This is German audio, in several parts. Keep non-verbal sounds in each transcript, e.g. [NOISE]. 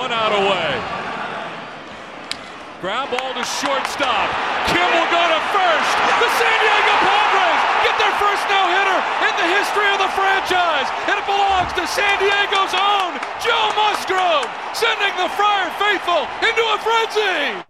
one out away. Ground ball to shortstop. Kim will go to first. The San Diego Padres get their first no-hitter in the history of the franchise. And it belongs to San Diego's own Joe Musgrove, sending the Friar faithful into a frenzy.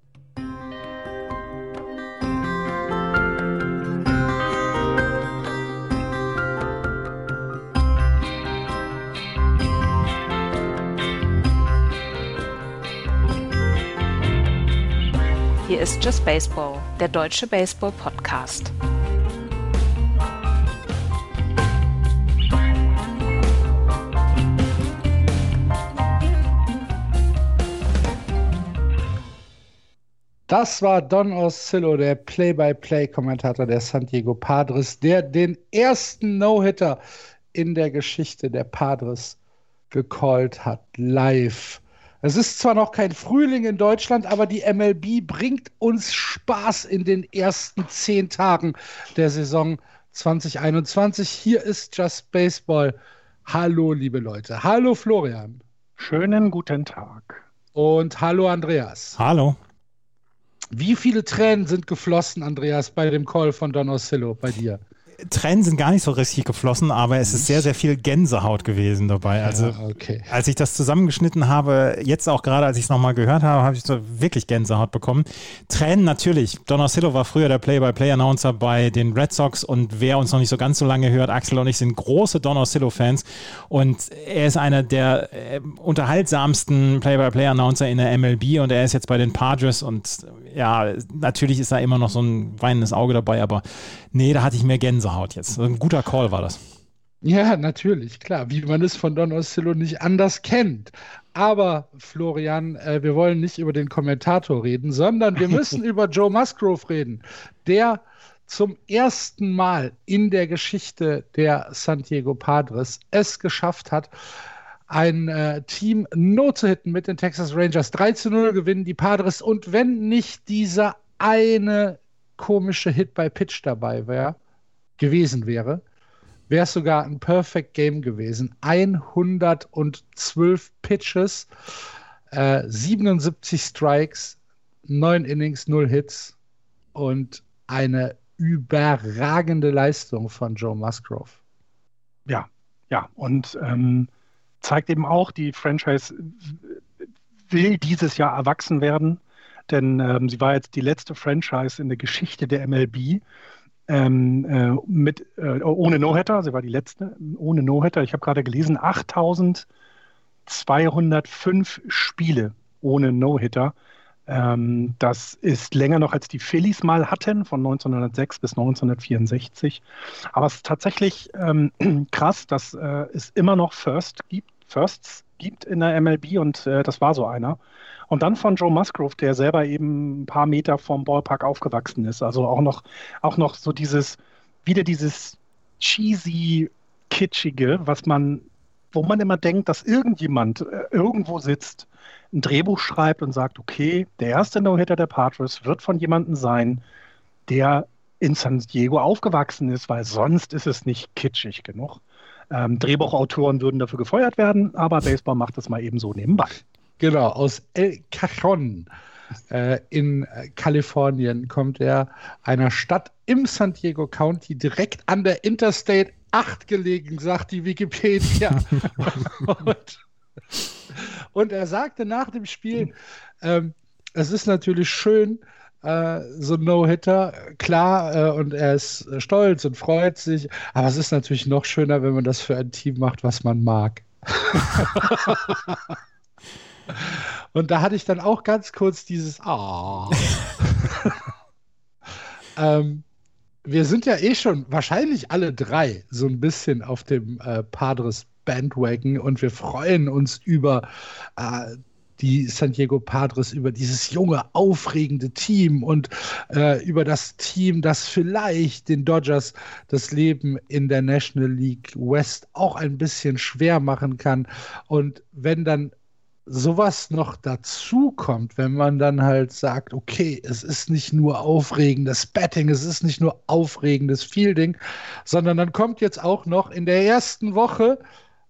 Hier ist Just Baseball, der deutsche Baseball-Podcast. Das war Don Oscillo, der Play-by-Play-Kommentator der San Diego Padres, der den ersten No-Hitter in der Geschichte der Padres gecallt hat, live. Es ist zwar noch kein Frühling in Deutschland, aber die MLB bringt uns Spaß in den ersten zehn Tagen der Saison 2021. Hier ist Just Baseball. Hallo, liebe Leute. Hallo, Florian. Schönen guten Tag. Und hallo, Andreas. Hallo. Wie viele Tränen sind geflossen, Andreas, bei dem Call von Don Oscillo bei dir? Tränen sind gar nicht so richtig geflossen, aber es ist sehr, sehr viel Gänsehaut gewesen dabei. Also, ja, okay. als ich das zusammengeschnitten habe, jetzt auch gerade, als ich es nochmal gehört habe, habe ich so wirklich Gänsehaut bekommen. Tränen natürlich. Don Oscillo war früher der Play-by-Play-Announcer bei den Red Sox und wer uns noch nicht so ganz so lange hört, Axel und ich sind große Don Oscillo-Fans und er ist einer der äh, unterhaltsamsten Play-by-Play-Announcer in der MLB und er ist jetzt bei den Padres und ja, natürlich ist da immer noch so ein weinendes Auge dabei, aber nee, da hatte ich mehr Gänsehaut jetzt. Ein guter Call war das. Ja, natürlich, klar, wie man es von Don Oscillo nicht anders kennt. Aber Florian, äh, wir wollen nicht über den Kommentator reden, sondern wir [LAUGHS] müssen über Joe Musgrove reden, der zum ersten Mal in der Geschichte der San Diego Padres es geschafft hat, ein äh, Team no zu hitten mit den Texas Rangers. 3 zu 0 gewinnen die Padres. Und wenn nicht dieser eine komische Hit bei Pitch dabei wäre, gewesen wäre, wäre es sogar ein Perfect Game gewesen. 112 Pitches, äh, 77 Strikes, 9 Innings, 0 Hits und eine überragende Leistung von Joe Musgrove. Ja, ja, und ähm, zeigt eben auch, die Franchise will dieses Jahr erwachsen werden, denn ähm, sie war jetzt die letzte Franchise in der Geschichte der MLB ähm, äh, mit, äh, ohne No-Hitter. Sie war die letzte ohne No-Hitter. Ich habe gerade gelesen, 8205 Spiele ohne No-Hitter. Ähm, das ist länger noch als die Phillies mal hatten, von 1906 bis 1964. Aber es ist tatsächlich ähm, [CLEARS THROAT] krass, dass äh, es immer noch First gibt, Firsts gibt in der MLB und äh, das war so einer. Und dann von Joe Musgrove, der selber eben ein paar Meter vom Ballpark aufgewachsen ist. Also auch noch, auch noch so dieses, wieder dieses cheesy, kitschige, was man, wo man immer denkt, dass irgendjemand äh, irgendwo sitzt ein Drehbuch schreibt und sagt, okay, der erste No-Hitter der Padres wird von jemandem sein, der in San Diego aufgewachsen ist, weil sonst ist es nicht kitschig genug. Ähm, Drehbuchautoren würden dafür gefeuert werden, aber Baseball macht das mal eben so nebenbei. Genau, aus El Cajon äh, in Kalifornien kommt er, einer Stadt im San Diego County, direkt an der Interstate 8 gelegen, sagt die Wikipedia. [LAUGHS] und und er sagte nach dem Spiel, ähm, es ist natürlich schön, äh, so ein No-Hitter, klar, äh, und er ist stolz und freut sich, aber es ist natürlich noch schöner, wenn man das für ein Team macht, was man mag. [LAUGHS] und da hatte ich dann auch ganz kurz dieses Ah. [LAUGHS] ähm, wir sind ja eh schon wahrscheinlich alle drei so ein bisschen auf dem äh, Padres Bandwagon und wir freuen uns über äh, die San Diego Padres, über dieses junge, aufregende Team und äh, über das Team, das vielleicht den Dodgers das Leben in der National League West auch ein bisschen schwer machen kann. Und wenn dann sowas noch dazu kommt, wenn man dann halt sagt, okay, es ist nicht nur aufregendes Betting, es ist nicht nur aufregendes Fielding, sondern dann kommt jetzt auch noch in der ersten Woche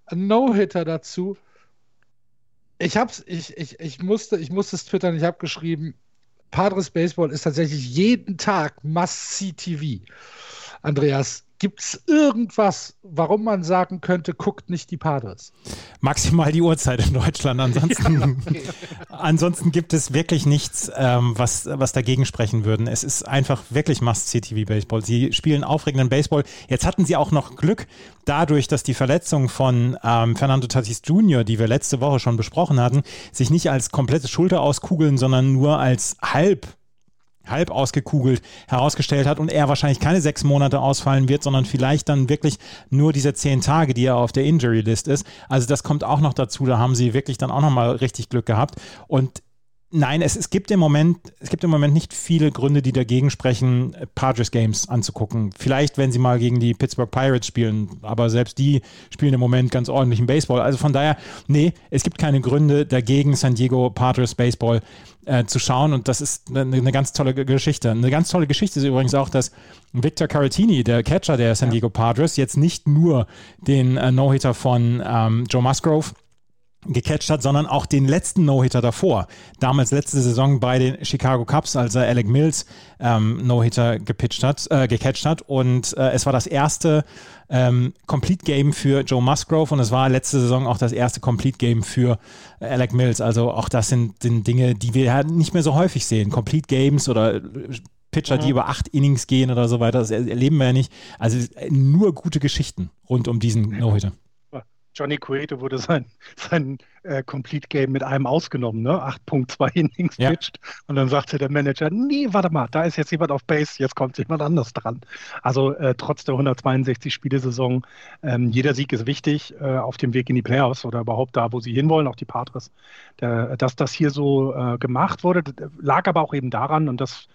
ein No-Hitter dazu. Ich hab's, ich, ich, ich musste, ich musste es twittern, ich habe geschrieben, Padres Baseball ist tatsächlich jeden Tag Must-See-TV. Andreas, Gibt es irgendwas, warum man sagen könnte, guckt nicht die Padres? Maximal die Uhrzeit in Deutschland. Ansonsten, [LAUGHS] okay. [LAUGHS] ansonsten gibt es wirklich nichts, ähm, was, was dagegen sprechen würde. Es ist einfach wirklich Must-See-TV-Baseball. Sie spielen aufregenden Baseball. Jetzt hatten sie auch noch Glück, dadurch, dass die Verletzung von ähm, Fernando Tatis Jr., die wir letzte Woche schon besprochen hatten, sich nicht als komplette Schulter auskugeln, sondern nur als halb halb ausgekugelt herausgestellt hat und er wahrscheinlich keine sechs Monate ausfallen wird, sondern vielleicht dann wirklich nur diese zehn Tage, die er auf der Injury List ist. Also das kommt auch noch dazu. Da haben sie wirklich dann auch nochmal richtig Glück gehabt. Und Nein, es, es, gibt im Moment, es gibt im Moment nicht viele Gründe, die dagegen sprechen, Padres Games anzugucken. Vielleicht, wenn sie mal gegen die Pittsburgh Pirates spielen, aber selbst die spielen im Moment ganz ordentlichen Baseball. Also von daher, nee, es gibt keine Gründe dagegen, San Diego Padres Baseball äh, zu schauen und das ist eine, eine, ganz tolle Geschichte. Eine ganz tolle Geschichte ist übrigens auch, dass Victor Caratini, der Catcher der San Diego Padres, jetzt nicht nur den äh, No-Hitter von ähm, Joe Musgrove gecatcht hat, sondern auch den letzten No-Hitter davor. Damals letzte Saison bei den Chicago Cubs, als er Alec Mills ähm, No-Hitter gepitcht hat, äh, gecatcht hat. Und äh, es war das erste ähm, Complete Game für Joe Musgrove und es war letzte Saison auch das erste Complete Game für Alec Mills. Also auch das sind, sind Dinge, die wir halt nicht mehr so häufig sehen. Complete Games oder Pitcher, mhm. die über acht Innings gehen oder so weiter, das erleben wir ja nicht. Also nur gute Geschichten rund um diesen No-Hitter. Johnny Cueto wurde sein, sein äh, Complete Game mit einem ausgenommen, ne? 8.2 Innings ja. pitched. Und dann sagte der Manager, nee, warte mal, da ist jetzt jemand auf Base, jetzt kommt jemand anders dran. Also äh, trotz der 162 Spielesaison, ähm, jeder Sieg ist wichtig äh, auf dem Weg in die Playoffs oder überhaupt da, wo sie hinwollen, auch die Patres. Der, dass das hier so äh, gemacht wurde, lag aber auch eben daran, und das,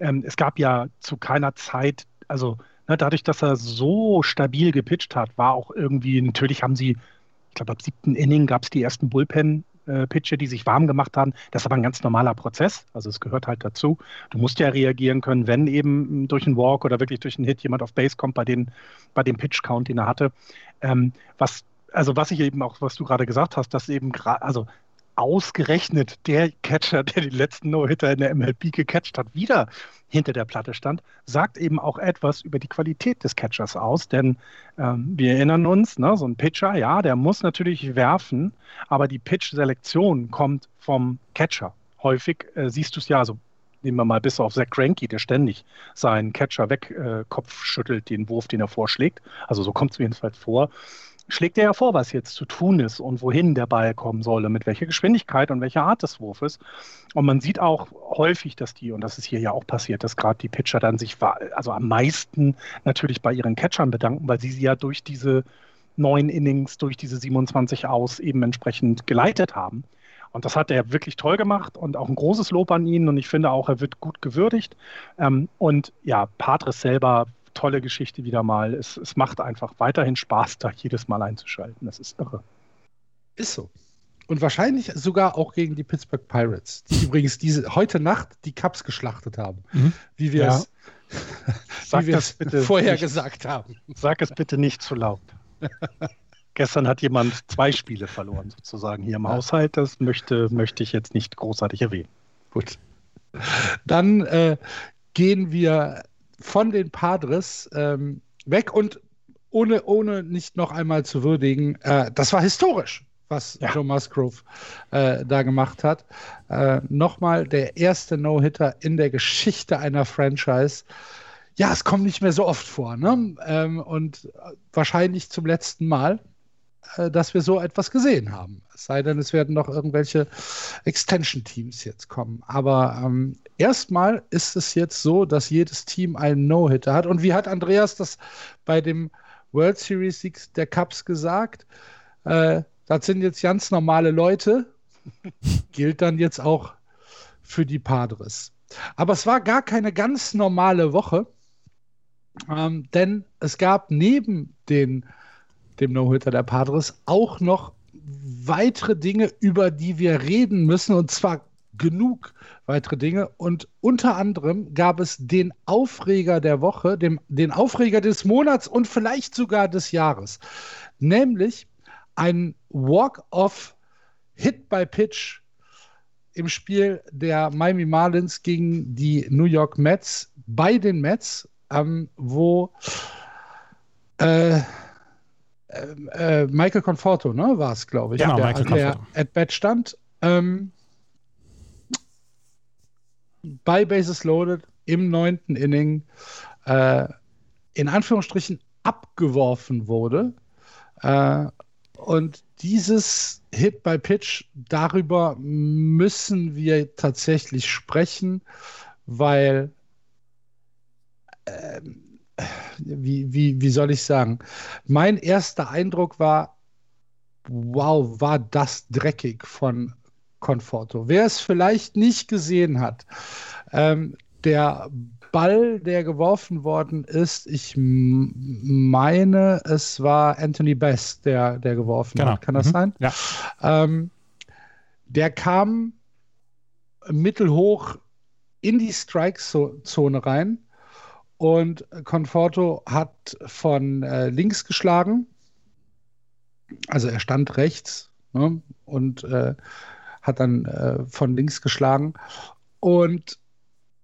ähm, es gab ja zu keiner Zeit, also Ne, dadurch, dass er so stabil gepitcht hat, war auch irgendwie, natürlich haben sie, ich glaube, ab siebten Inning gab es die ersten Bullpen-Pitcher, die sich warm gemacht haben. Das ist aber ein ganz normaler Prozess. Also es gehört halt dazu. Du musst ja reagieren können, wenn eben durch einen Walk oder wirklich durch einen Hit jemand auf Base kommt bei, den, bei dem Pitch-Count, den er hatte. Ähm, was also was ich eben auch, was du gerade gesagt hast, dass eben gerade, also ausgerechnet der Catcher, der die letzten No-Hitter in der MLB gecatcht hat, wieder hinter der Platte stand, sagt eben auch etwas über die Qualität des Catchers aus. Denn ähm, wir erinnern uns, ne, so ein Pitcher, ja, der muss natürlich werfen, aber die Pitch-Selektion kommt vom Catcher. Häufig äh, siehst du es ja, also nehmen wir mal bis auf Zach Cranky, der ständig seinen Catcher wegkopf äh, den Wurf, den er vorschlägt. Also so kommt es jedenfalls vor schlägt er ja vor, was jetzt zu tun ist und wohin der Ball kommen solle, mit welcher Geschwindigkeit und welcher Art des Wurfes. Und man sieht auch häufig, dass die, und das ist hier ja auch passiert, dass gerade die Pitcher dann sich also am meisten natürlich bei ihren Catchern bedanken, weil sie sie ja durch diese neun Innings, durch diese 27 aus eben entsprechend geleitet haben. Und das hat er wirklich toll gemacht und auch ein großes Lob an ihn. Und ich finde auch, er wird gut gewürdigt. Ähm, und ja, Patres selber tolle Geschichte wieder mal. Es, es macht einfach weiterhin Spaß, da jedes Mal einzuschalten. Das ist irre. Ist so. Und wahrscheinlich sogar auch gegen die Pittsburgh Pirates, die [LAUGHS] übrigens diese heute Nacht die Cups geschlachtet haben, mhm. wie wir ja. [LAUGHS] es, bitte vorher nicht, gesagt haben. Sag es bitte nicht zu laut. [LAUGHS] Gestern hat jemand zwei Spiele verloren, sozusagen hier im ja. Haushalt. Das möchte, möchte ich jetzt nicht großartig erwähnen. Gut. Dann äh, gehen wir von den Padres ähm, weg und ohne, ohne nicht noch einmal zu würdigen, äh, das war historisch, was ja. Joe Musgrove äh, da gemacht hat. Äh, Nochmal der erste No-Hitter in der Geschichte einer Franchise. Ja, es kommt nicht mehr so oft vor, ne? Ähm, und wahrscheinlich zum letzten Mal. Äh, dass wir so etwas gesehen haben. Es sei denn, es werden noch irgendwelche Extension-Teams jetzt kommen. Aber ähm, erstmal ist es jetzt so, dass jedes Team einen No-Hitter hat. Und wie hat Andreas das bei dem World Series Sieg der Cups gesagt? Äh, das sind jetzt ganz normale Leute. [LAUGHS] Gilt dann jetzt auch für die Padres. Aber es war gar keine ganz normale Woche, ähm, denn es gab neben den dem No-Hitter der Padres, auch noch weitere Dinge, über die wir reden müssen, und zwar genug weitere Dinge. Und unter anderem gab es den Aufreger der Woche, dem, den Aufreger des Monats und vielleicht sogar des Jahres, nämlich ein Walk-off Hit by Pitch im Spiel der Miami Marlins gegen die New York Mets bei den Mets, ähm, wo äh, äh, äh Michael Conforto, ne, war es, glaube ich, genau, der, der at bat stand. Ähm, bei Bases Loaded im neunten Inning äh, in Anführungsstrichen abgeworfen wurde. Äh, und dieses Hit by Pitch, darüber müssen wir tatsächlich sprechen, weil, äh, wie, wie, wie soll ich sagen, mein erster Eindruck war, wow, war das dreckig von Conforto. Wer es vielleicht nicht gesehen hat, ähm, der Ball, der geworfen worden ist, ich meine, es war Anthony Best, der, der geworfen genau. hat. Kann das mhm. sein? Ja. Ähm, der kam mittelhoch in die Strike-Zone rein und Conforto hat von äh, links geschlagen. Also er stand rechts ne, und äh, hat dann äh, von links geschlagen. Und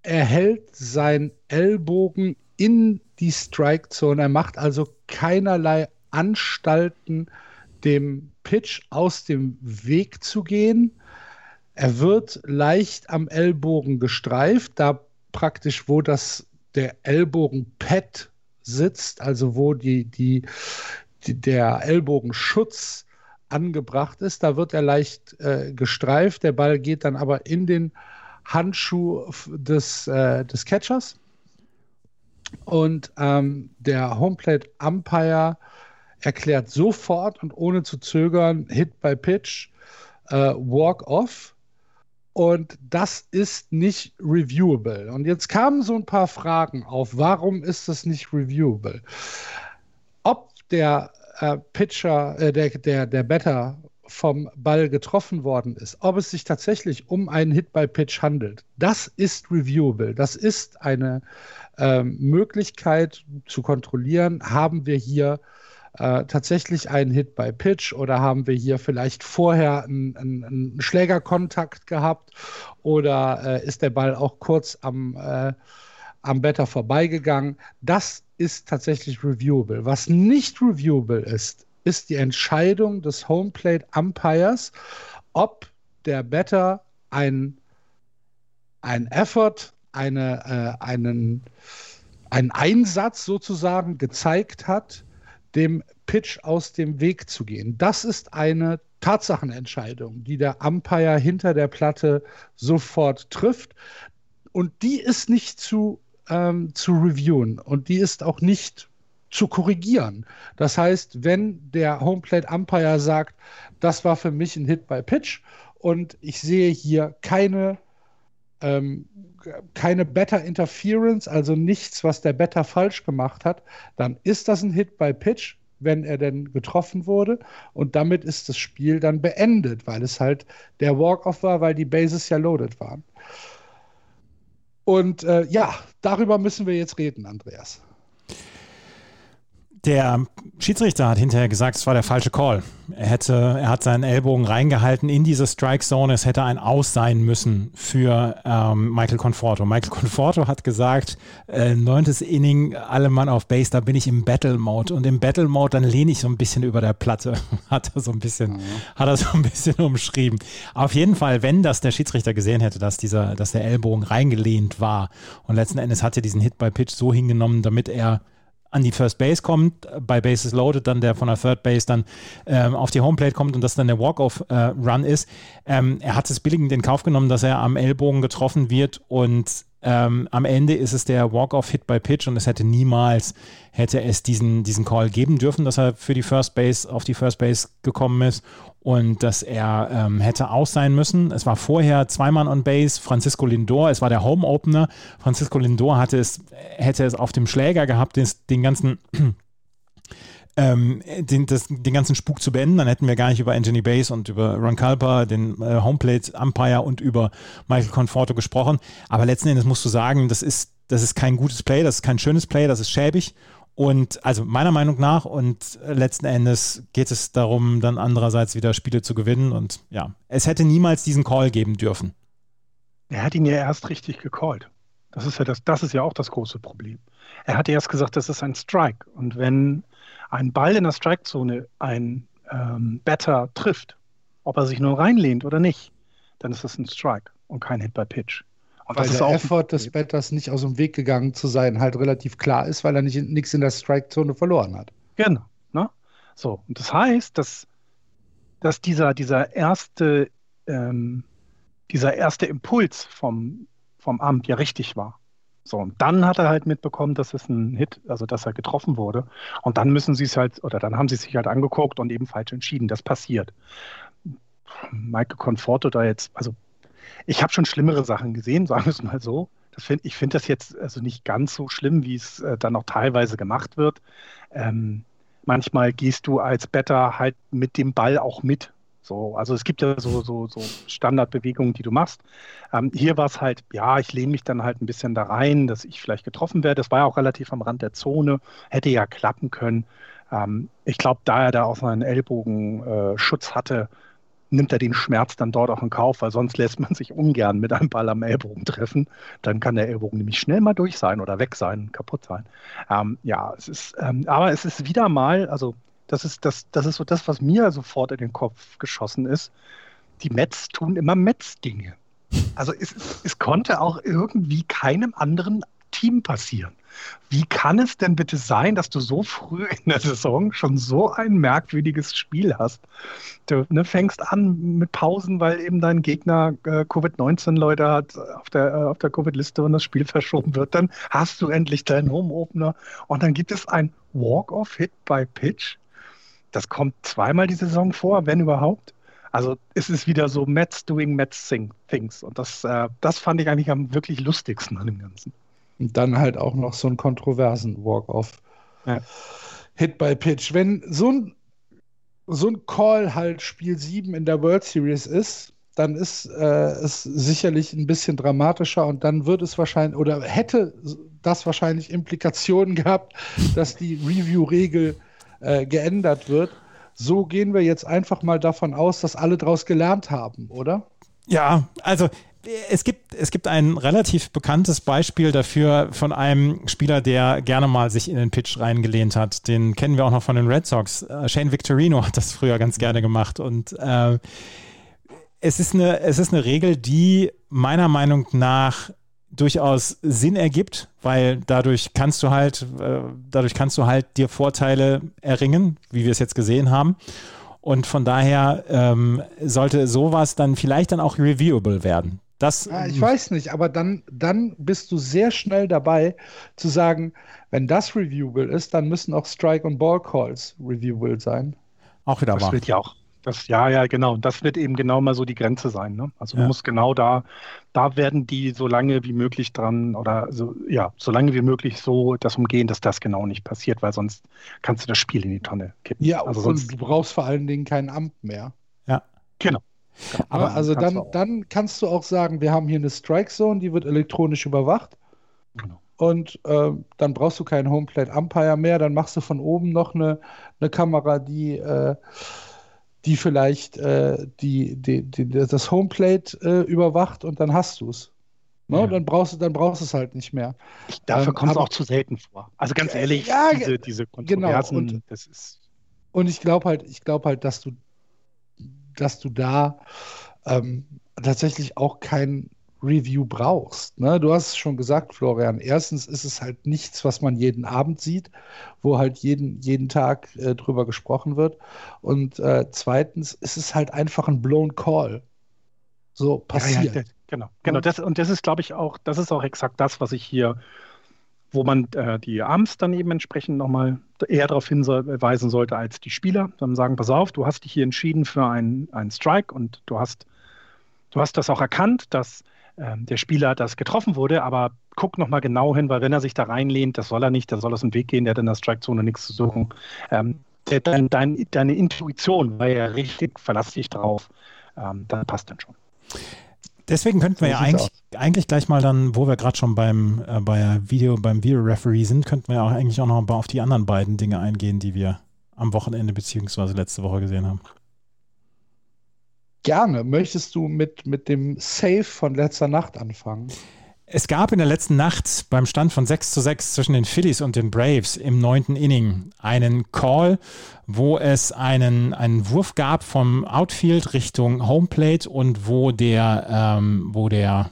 er hält seinen Ellbogen in die Strike-Zone. Er macht also keinerlei Anstalten, dem Pitch aus dem Weg zu gehen. Er wird leicht am Ellbogen gestreift, da praktisch, wo das der Ellbogenpad sitzt, also wo die, die, die, der Ellbogenschutz angebracht ist, da wird er leicht äh, gestreift. Der Ball geht dann aber in den Handschuh des, äh, des Catchers. Und ähm, der Homeplate Umpire erklärt sofort und ohne zu zögern Hit by Pitch, äh, Walk Off. Und das ist nicht reviewable. Und jetzt kamen so ein paar Fragen auf. Warum ist das nicht reviewable? Ob der äh, Pitcher, äh, der, der, der Batter vom Ball getroffen worden ist, ob es sich tatsächlich um einen Hit-by-Pitch handelt, das ist reviewable. Das ist eine ähm, Möglichkeit zu kontrollieren, haben wir hier äh, tatsächlich einen Hit-by-Pitch oder haben wir hier vielleicht vorher einen, einen, einen Schlägerkontakt gehabt oder äh, ist der Ball auch kurz am, äh, am Better vorbeigegangen. Das ist tatsächlich reviewable. Was nicht reviewable ist, ist die Entscheidung des Homeplate Umpires, ob der Better ein, ein Effort, eine, äh, einen, einen Einsatz sozusagen gezeigt hat, dem Pitch aus dem Weg zu gehen. Das ist eine Tatsachenentscheidung, die der Umpire hinter der Platte sofort trifft. Und die ist nicht zu, ähm, zu reviewen und die ist auch nicht zu korrigieren. Das heißt, wenn der Homeplate Umpire sagt, das war für mich ein Hit by Pitch und ich sehe hier keine, ähm, keine Better Interference, also nichts, was der Better falsch gemacht hat, dann ist das ein Hit by Pitch, wenn er denn getroffen wurde. Und damit ist das Spiel dann beendet, weil es halt der Walk-Off war, weil die Bases ja loaded waren. Und äh, ja, darüber müssen wir jetzt reden, Andreas. Der Schiedsrichter hat hinterher gesagt, es war der falsche Call. Er hätte, er hat seinen Ellbogen reingehalten in diese Strike Zone. Es hätte ein Aus sein müssen für ähm, Michael Conforto. Michael Conforto hat gesagt, äh, neuntes Inning, alle Mann auf Base, da bin ich im Battle Mode und im Battle Mode dann lehne ich so ein bisschen über der Platte. [LAUGHS] hat er so ein bisschen, mhm. hat er so ein bisschen umschrieben. Auf jeden Fall, wenn das der Schiedsrichter gesehen hätte, dass dieser, dass der Ellbogen reingelehnt war und letzten Endes hat er diesen Hit by Pitch so hingenommen, damit er an die First Base kommt, bei Bases loaded, dann der von der Third Base dann ähm, auf die Homeplate kommt und das dann der Walk-Off-Run äh, ist. Ähm, er hat es billigend in Kauf genommen, dass er am Ellbogen getroffen wird und ähm, am Ende ist es der Walk-Off-Hit by Pitch und es hätte niemals, hätte es diesen, diesen Call geben dürfen, dass er für die First Base auf die First Base gekommen ist und dass er ähm, hätte aus sein müssen. Es war vorher zweimal on Base, Francisco Lindor, es war der Home Opener. Francisco Lindor hatte es, hätte es auf dem Schläger gehabt, den, den ganzen [CLEARS THROAT] ähm, den, das, den ganzen Spuk zu beenden, dann hätten wir gar nicht über Anthony Base und über Ron Culper, den äh, Homeplate Umpire und über Michael Conforto gesprochen. Aber letzten Endes musst du sagen, das ist, das ist kein gutes Play, das ist kein schönes Play, das ist schäbig Und also meiner Meinung nach und letzten Endes geht es darum, dann andererseits wieder Spiele zu gewinnen. Und ja, es hätte niemals diesen Call geben dürfen. Er hat ihn ja erst richtig gecallt. Das ist ja das, das ist ja auch das große Problem. Er hat erst gesagt, das ist ein Strike. Und wenn ein Ball in der Strikezone ein ähm, Batter trifft, ob er sich nur reinlehnt oder nicht, dann ist das ein Strike und kein Hit by Pitch. Und weil der Effort des Batters nicht aus dem Weg gegangen zu sein halt relativ klar ist, weil er nicht nichts in der Strikezone verloren hat. Genau. Ne? So, und das heißt, dass, dass dieser, dieser erste ähm, dieser erste Impuls vom, vom Amt ja richtig war. So, und dann hat er halt mitbekommen, dass es ein Hit, also dass er getroffen wurde. Und dann müssen sie es halt, oder dann haben sie sich halt angeguckt und eben falsch entschieden. Das passiert. Michael Conforto da jetzt, also ich habe schon schlimmere Sachen gesehen, [LAUGHS] sagen wir es mal so. Find, ich finde das jetzt also nicht ganz so schlimm, wie es äh, dann auch teilweise gemacht wird. Ähm, manchmal gehst du als Better halt mit dem Ball auch mit. So, also es gibt ja so, so, so Standardbewegungen, die du machst. Ähm, hier war es halt, ja, ich lehne mich dann halt ein bisschen da rein, dass ich vielleicht getroffen werde. Das war ja auch relativ am Rand der Zone, hätte ja klappen können. Ähm, ich glaube, da er da auch seinen Ellbogenschutz äh, hatte, nimmt er den Schmerz dann dort auch in Kauf, weil sonst lässt man sich ungern mit einem Ball am Ellbogen treffen. Dann kann der Ellbogen nämlich schnell mal durch sein oder weg sein, kaputt sein. Ähm, ja, es ist, ähm, aber es ist wieder mal, also das ist, das, das ist so das, was mir sofort in den Kopf geschossen ist. Die Mets tun immer Mets-Dinge. Also es, es konnte auch irgendwie keinem anderen Team passieren. Wie kann es denn bitte sein, dass du so früh in der Saison schon so ein merkwürdiges Spiel hast? Du ne, fängst an mit Pausen, weil eben dein Gegner äh, Covid-19-Leute hat auf der, äh, der Covid-Liste und das Spiel [LAUGHS] verschoben wird. Dann hast du endlich deinen Home-Opener und dann gibt es ein Walk-off-Hit by Pitch das kommt zweimal die Saison vor, wenn überhaupt. Also es ist wieder so Mets doing Mets things. Und das, äh, das fand ich eigentlich am wirklich lustigsten an dem Ganzen. Und dann halt auch noch so einen kontroversen Walk-off. Ja. Hit by Pitch. Wenn so ein, so ein Call halt Spiel 7 in der World Series ist, dann ist äh, es sicherlich ein bisschen dramatischer und dann wird es wahrscheinlich oder hätte das wahrscheinlich Implikationen [LAUGHS] gehabt, dass die Review-Regel äh, geändert wird. So gehen wir jetzt einfach mal davon aus, dass alle daraus gelernt haben, oder? Ja, also es gibt, es gibt ein relativ bekanntes Beispiel dafür von einem Spieler, der gerne mal sich in den Pitch reingelehnt hat. Den kennen wir auch noch von den Red Sox. Äh, Shane Victorino hat das früher ganz gerne gemacht. Und äh, es, ist eine, es ist eine Regel, die meiner Meinung nach durchaus Sinn ergibt, weil dadurch kannst du halt, äh, dadurch kannst du halt dir Vorteile erringen, wie wir es jetzt gesehen haben. Und von daher ähm, sollte sowas dann vielleicht dann auch reviewable werden. Das, ja, ich weiß nicht, aber dann, dann bist du sehr schnell dabei zu sagen, wenn das reviewable ist, dann müssen auch Strike- und Ball-Calls reviewable sein. Auch wieder das wahr. wird ja auch das, ja, ja, genau. Das wird eben genau mal so die Grenze sein. Ne? Also ja. muss genau da, da werden die so lange wie möglich dran oder so, ja, so lange wie möglich so das umgehen, dass das genau nicht passiert, weil sonst kannst du das Spiel in die Tonne kippen. Ja, also und sonst, du brauchst vor allen Dingen kein Amt mehr. Ja. Genau. Aber also dann, dann kannst du auch sagen, wir haben hier eine Strike Zone, die wird elektronisch überwacht. Genau. Und äh, dann brauchst du keinen Homeplate Umpire mehr. Dann machst du von oben noch eine, eine Kamera, die äh, die vielleicht äh, die, die, die, das Homeplate äh, überwacht und dann hast du es. Ne? Ja. Dann brauchst du dann brauchst es halt nicht mehr. Dafür ähm, kommt es auch zu selten vor. Also ganz ehrlich, ja, diese, diese genau. Kontroversen, genau. und, das ist. Und ich glaube halt, ich glaube halt, dass du, dass du da ähm, tatsächlich auch kein Review brauchst. Ne? Du hast es schon gesagt, Florian. Erstens ist es halt nichts, was man jeden Abend sieht, wo halt jeden, jeden Tag äh, drüber gesprochen wird. Und äh, zweitens ist es halt einfach ein blown Call. So passiert. Ja, ja, genau, genau. Das, und das ist, glaube ich, auch, das ist auch exakt das, was ich hier, wo man äh, die Arms dann eben entsprechend nochmal eher darauf hinweisen sollte als die Spieler. Dann sagen, pass auf, du hast dich hier entschieden für einen Strike und du hast, du hast das auch erkannt, dass ähm, der Spieler das getroffen wurde, aber guck nochmal genau hin, weil wenn er sich da reinlehnt, das soll er nicht, der soll aus dem Weg gehen, der hat in der Strikezone nichts zu suchen. Ähm, der, dein, dein, deine Intuition war ja richtig, verlass dich drauf. Ähm, das passt dann schon. Deswegen könnten wir ja eigentlich, eigentlich gleich mal dann, wo wir gerade schon beim, äh, bei Video, beim Video-Referee sind, könnten wir auch eigentlich auch noch auf die anderen beiden Dinge eingehen, die wir am Wochenende beziehungsweise letzte Woche gesehen haben. Gerne. Möchtest du mit, mit dem Save von letzter Nacht anfangen? Es gab in der letzten Nacht beim Stand von 6 zu 6 zwischen den Phillies und den Braves im neunten Inning einen Call, wo es einen, einen Wurf gab vom Outfield Richtung Homeplate und wo der, ähm, wo der,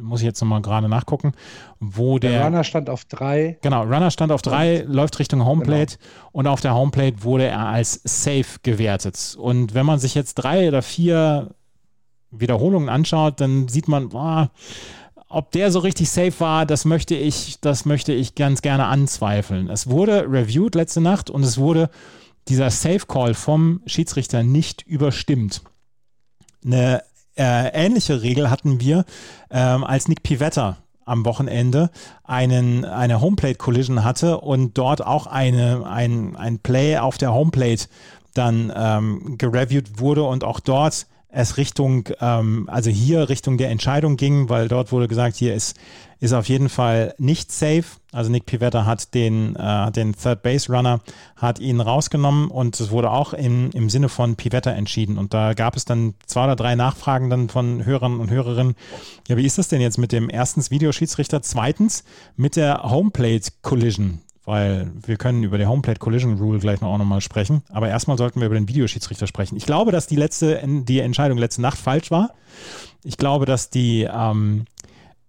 muss ich jetzt nochmal gerade nachgucken, wo der, der, Runner stand auf drei. Genau, Runner stand auf drei, läuft Richtung Homeplate genau. und auf der Homeplate wurde er als safe gewertet. Und wenn man sich jetzt drei oder vier Wiederholungen anschaut, dann sieht man, boah, ob der so richtig safe war, das möchte ich, das möchte ich ganz gerne anzweifeln. Es wurde reviewed letzte Nacht und es wurde dieser Safe Call vom Schiedsrichter nicht überstimmt. Eine äh, ähnliche Regel hatten wir, ähm, als Nick Pivetta am Wochenende einen, eine Homeplate Collision hatte und dort auch eine, ein, ein Play auf der Homeplate dann ähm, gereviewt wurde und auch dort es Richtung, ähm, also hier Richtung der Entscheidung ging, weil dort wurde gesagt, hier ist, ist auf jeden Fall nicht safe. Also Nick Pivetta hat den, äh, den Third Base Runner, hat ihn rausgenommen und es wurde auch in, im Sinne von Pivetta entschieden. Und da gab es dann zwei oder drei Nachfragen dann von Hörern und Hörerinnen. Ja, wie ist das denn jetzt mit dem erstens Videoschiedsrichter, zweitens mit der Homeplate Collision? Weil wir können über die Homeplate Collision Rule gleich noch auch nochmal sprechen. Aber erstmal sollten wir über den Videoschiedsrichter sprechen. Ich glaube, dass die letzte, die Entscheidung letzte Nacht falsch war. Ich glaube, dass die, ähm,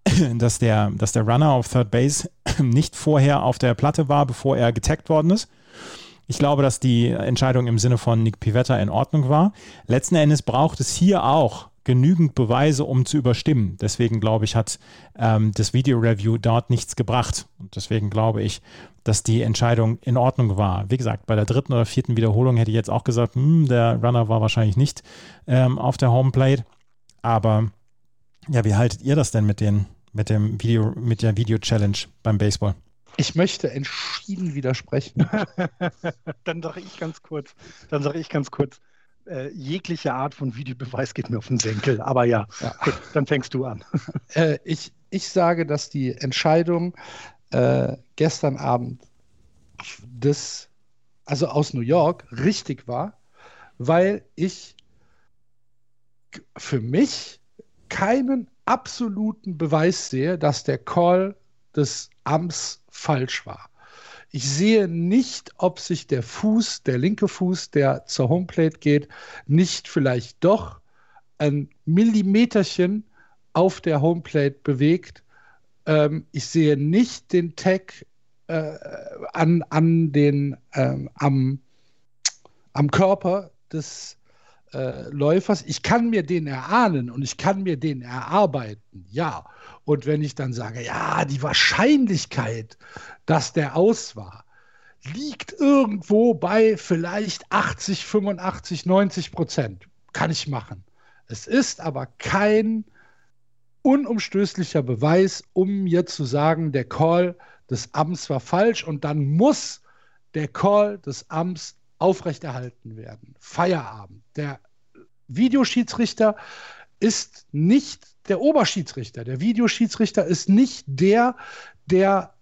[COUGHS] dass der, dass der Runner auf Third Base [COUGHS] nicht vorher auf der Platte war, bevor er getaggt worden ist. Ich glaube, dass die Entscheidung im Sinne von Nick Pivetta in Ordnung war. Letzten Endes braucht es hier auch genügend Beweise, um zu überstimmen. Deswegen glaube ich, hat ähm, das Video-Review dort nichts gebracht. Und deswegen glaube ich, dass die Entscheidung in Ordnung war. Wie gesagt, bei der dritten oder vierten Wiederholung hätte ich jetzt auch gesagt, hm, der Runner war wahrscheinlich nicht ähm, auf der Homeplate. Aber ja, wie haltet ihr das denn mit den, mit dem Video, mit der Video-Challenge beim Baseball? Ich möchte entschieden widersprechen. [LAUGHS] dann sage ich ganz kurz, dann sage ich ganz kurz, äh, jegliche Art von Videobeweis geht mir auf den Senkel. Aber ja, ja. Gut, dann fängst du an. Äh, ich, ich sage, dass die Entscheidung äh, gestern Abend des, also aus New York, richtig war, weil ich für mich keinen absoluten Beweis sehe, dass der Call des Amts falsch war. Ich sehe nicht, ob sich der Fuß, der linke Fuß, der zur Homeplate geht, nicht vielleicht doch ein Millimeterchen auf der Homeplate bewegt. Ähm, ich sehe nicht den Tag äh, an, an den, ähm, am, am Körper des äh, Läufers. Ich kann mir den erahnen und ich kann mir den erarbeiten, ja. Und wenn ich dann sage, ja, die Wahrscheinlichkeit, dass der aus war, liegt irgendwo bei vielleicht 80, 85, 90 Prozent. Kann ich machen. Es ist aber kein unumstößlicher Beweis, um mir zu sagen, der Call des Amts war falsch und dann muss der Call des Amts aufrechterhalten werden. Feierabend. Der Videoschiedsrichter ist nicht der Oberschiedsrichter. Der Videoschiedsrichter ist nicht der, der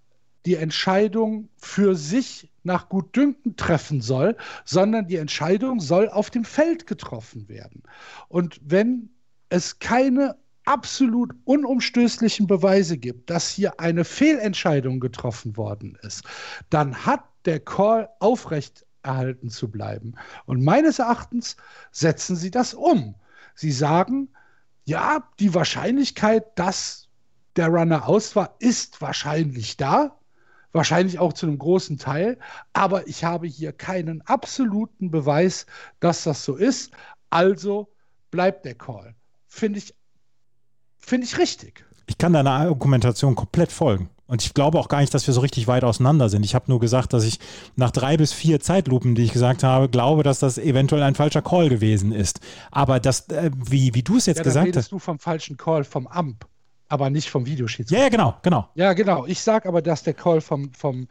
die Entscheidung für sich nach Gutdünken treffen soll, sondern die Entscheidung soll auf dem Feld getroffen werden. Und wenn es keine absolut unumstößlichen Beweise gibt, dass hier eine Fehlentscheidung getroffen worden ist, dann hat der Call aufrecht erhalten zu bleiben. Und meines Erachtens setzen sie das um. Sie sagen, ja, die Wahrscheinlichkeit, dass der Runner aus war, ist wahrscheinlich da. Wahrscheinlich auch zu einem großen Teil. Aber ich habe hier keinen absoluten Beweis, dass das so ist. Also bleibt der Call. Finde ich, find ich richtig. Ich kann deiner Argumentation komplett folgen. Und ich glaube auch gar nicht, dass wir so richtig weit auseinander sind. Ich habe nur gesagt, dass ich nach drei bis vier Zeitlupen, die ich gesagt habe, glaube, dass das eventuell ein falscher Call gewesen ist. Aber das, äh, wie, wie du es jetzt ja, gesagt hast. du vom falschen Call vom AMP, aber nicht vom Videoschiedsrichter. Ja, ja, genau, genau. Ja, genau. Ich sage aber, dass der Call vom, vom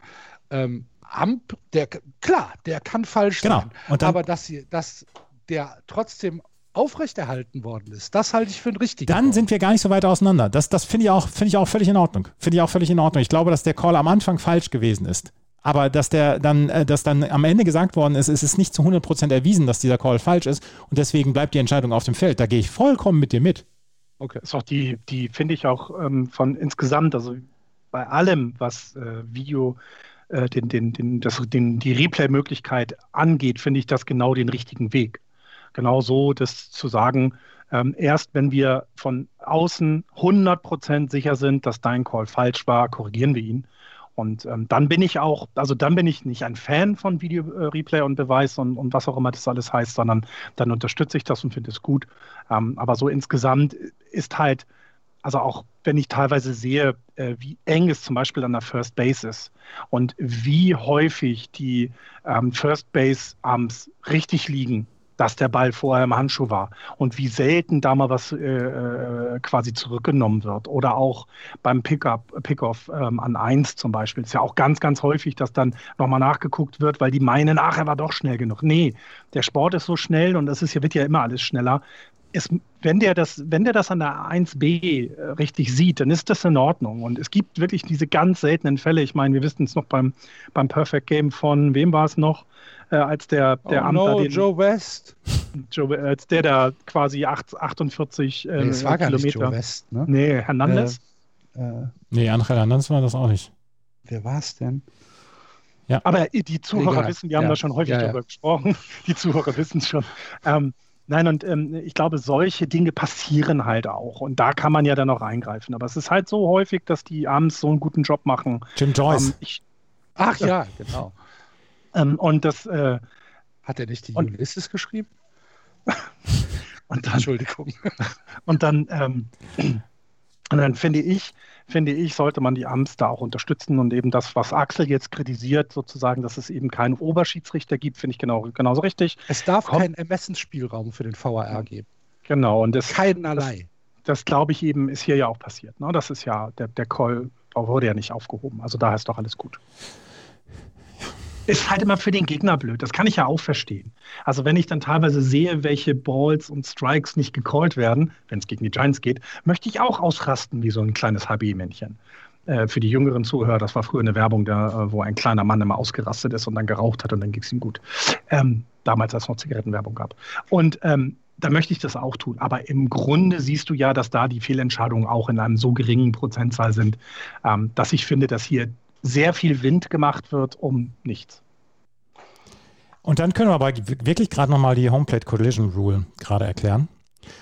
ähm, AMP, der, klar, der kann falsch genau. sein. aber dass, sie, dass der trotzdem aufrechterhalten worden ist. Das halte ich für ein richtig. Dann sind wir gar nicht so weit auseinander. Das, das finde ich, auch, find ich auch völlig in Ordnung. Finde ich auch völlig in Ordnung. Ich glaube, dass der Call am Anfang falsch gewesen ist. Aber dass der dann, äh, dass dann am Ende gesagt worden ist, es ist nicht zu 100% erwiesen, dass dieser Call falsch ist und deswegen bleibt die Entscheidung auf dem Feld. Da gehe ich vollkommen mit dir mit. Okay. Das ist auch die, die finde ich auch ähm, von insgesamt, also bei allem, was äh, Video, äh, den, den, den, das, den, die Replay-Möglichkeit angeht, finde ich das genau den richtigen Weg. Genau so, das zu sagen, ähm, erst wenn wir von außen 100% sicher sind, dass dein Call falsch war, korrigieren wir ihn. Und ähm, dann bin ich auch, also dann bin ich nicht ein Fan von Video äh, Replay und Beweis und, und, was auch immer das alles heißt, sondern dann unterstütze ich das und finde es gut. Ähm, aber so insgesamt ist halt, also auch wenn ich teilweise sehe, äh, wie eng es zum Beispiel an der First Base ist und wie häufig die ähm, First Base Arms richtig liegen dass der Ball vorher im Handschuh war und wie selten da mal was äh, äh, quasi zurückgenommen wird. Oder auch beim Pickup, Pickoff ähm, an 1 zum Beispiel. Ist ja auch ganz, ganz häufig, dass dann nochmal nachgeguckt wird, weil die meinen, ach, er war doch schnell genug. Nee, der Sport ist so schnell und das ist ja, wird ja immer alles schneller. Es, wenn, der das, wenn der das an der 1b äh, richtig sieht, dann ist das in Ordnung. Und es gibt wirklich diese ganz seltenen Fälle. Ich meine, wir wissen es noch beim, beim Perfect Game von, wem war es noch? Äh, als der, der oh Amter, no, den, Joe West. Joe, als der da quasi 8, 48 äh, nee, das war gar Nicht Joe West, ne? Nee, Hernandez. Äh, äh, nee, Angel Hernandez war das auch nicht. Wer war es denn? Ja. Aber die Zuhörer Egal. wissen, wir haben ja. da schon häufig ja, ja. darüber gesprochen. [LAUGHS] Die Zuhörer wissen es schon. Ähm, Nein, und ähm, ich glaube, solche Dinge passieren halt auch. Und da kann man ja dann auch eingreifen. Aber es ist halt so häufig, dass die abends so einen guten Job machen. Jim Joyce. Ähm, ich, Ach ja, genau. Ähm, und das. Äh, Hat er nicht die Ulysses geschrieben? [LAUGHS] und dann, Entschuldigung. [LAUGHS] Und dann, ähm, und dann finde ich, finde ich, sollte man die Amts da auch unterstützen und eben das, was Axel jetzt kritisiert, sozusagen, dass es eben keinen Oberschiedsrichter gibt, finde ich genau, genauso richtig. Es darf Komm, keinen Ermessensspielraum für den VAR geben. Genau, und das. Keinerlei. Das, das glaube ich eben, ist hier ja auch passiert. Ne? Das ist ja, der, der Call wurde ja nicht aufgehoben. Also da ist doch alles gut ist halt immer für den Gegner blöd. Das kann ich ja auch verstehen. Also wenn ich dann teilweise sehe, welche Balls und Strikes nicht gecallt werden, wenn es gegen die Giants geht, möchte ich auch ausrasten wie so ein kleines HB-Männchen. Äh, für die jüngeren Zuhörer, das war früher eine Werbung, da, äh, wo ein kleiner Mann immer ausgerastet ist und dann geraucht hat und dann ging es ihm gut. Ähm, damals, als es noch Zigarettenwerbung gab. Und ähm, da möchte ich das auch tun. Aber im Grunde siehst du ja, dass da die Fehlentscheidungen auch in einem so geringen Prozentzahl sind, ähm, dass ich finde, dass hier sehr viel Wind gemacht wird um nichts. Und dann können wir aber wirklich gerade nochmal die Homeplate Collision Rule gerade erklären.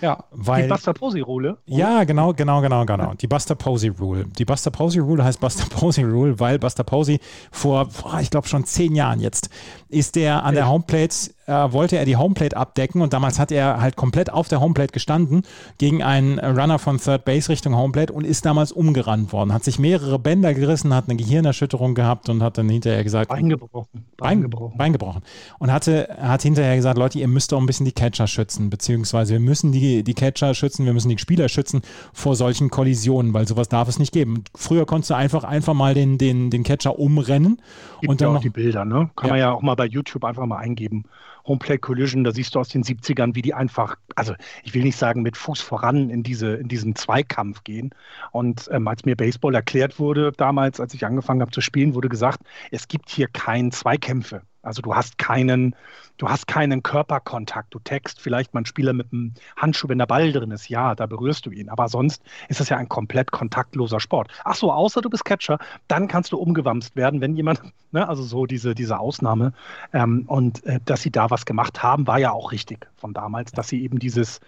Ja, weil, die Buster Posey Rule. Ja, genau, genau, genau, genau. Die Buster Posey Rule. Die Buster Posey Rule heißt Buster [LAUGHS] Posey Rule, weil Buster Posey vor, ich glaube schon zehn Jahren jetzt, ist der an der Homeplate äh, wollte er die Homeplate abdecken und damals hat er halt komplett auf der Homeplate gestanden gegen einen Runner von Third Base Richtung Homeplate und ist damals umgerannt worden, hat sich mehrere Bänder gerissen, hat eine Gehirnerschütterung gehabt und hat dann hinterher gesagt, Bein gebrochen. Bein, gebrochen. Bein gebrochen. Und hatte, hat hinterher gesagt, Leute, ihr müsst auch ein bisschen die Catcher schützen, beziehungsweise wir müssen die, die Catcher schützen, wir müssen die Spieler schützen vor solchen Kollisionen, weil sowas darf es nicht geben. Früher konntest du einfach, einfach mal den, den, den Catcher umrennen. Gibt und dann ja auch noch, die Bilder, ne? Kann ja. man ja auch mal bei YouTube einfach mal eingeben. Homeplay Collision, da siehst du aus den 70ern, wie die einfach, also ich will nicht sagen mit Fuß voran in, diese, in diesen Zweikampf gehen. Und ähm, als mir Baseball erklärt wurde, damals, als ich angefangen habe zu spielen, wurde gesagt, es gibt hier kein Zweikämpfe. Also du hast keinen, du hast keinen Körperkontakt. Du text vielleicht mal einen Spieler mit einem Handschuh, wenn der Ball drin ist. Ja, da berührst du ihn. Aber sonst ist es ja ein komplett kontaktloser Sport. Ach so, außer du bist Catcher, dann kannst du umgewamst werden, wenn jemand, [LAUGHS] ne, also so diese, diese Ausnahme. Ähm, und äh, dass sie da was gemacht haben, war ja auch richtig von damals, dass sie eben dieses,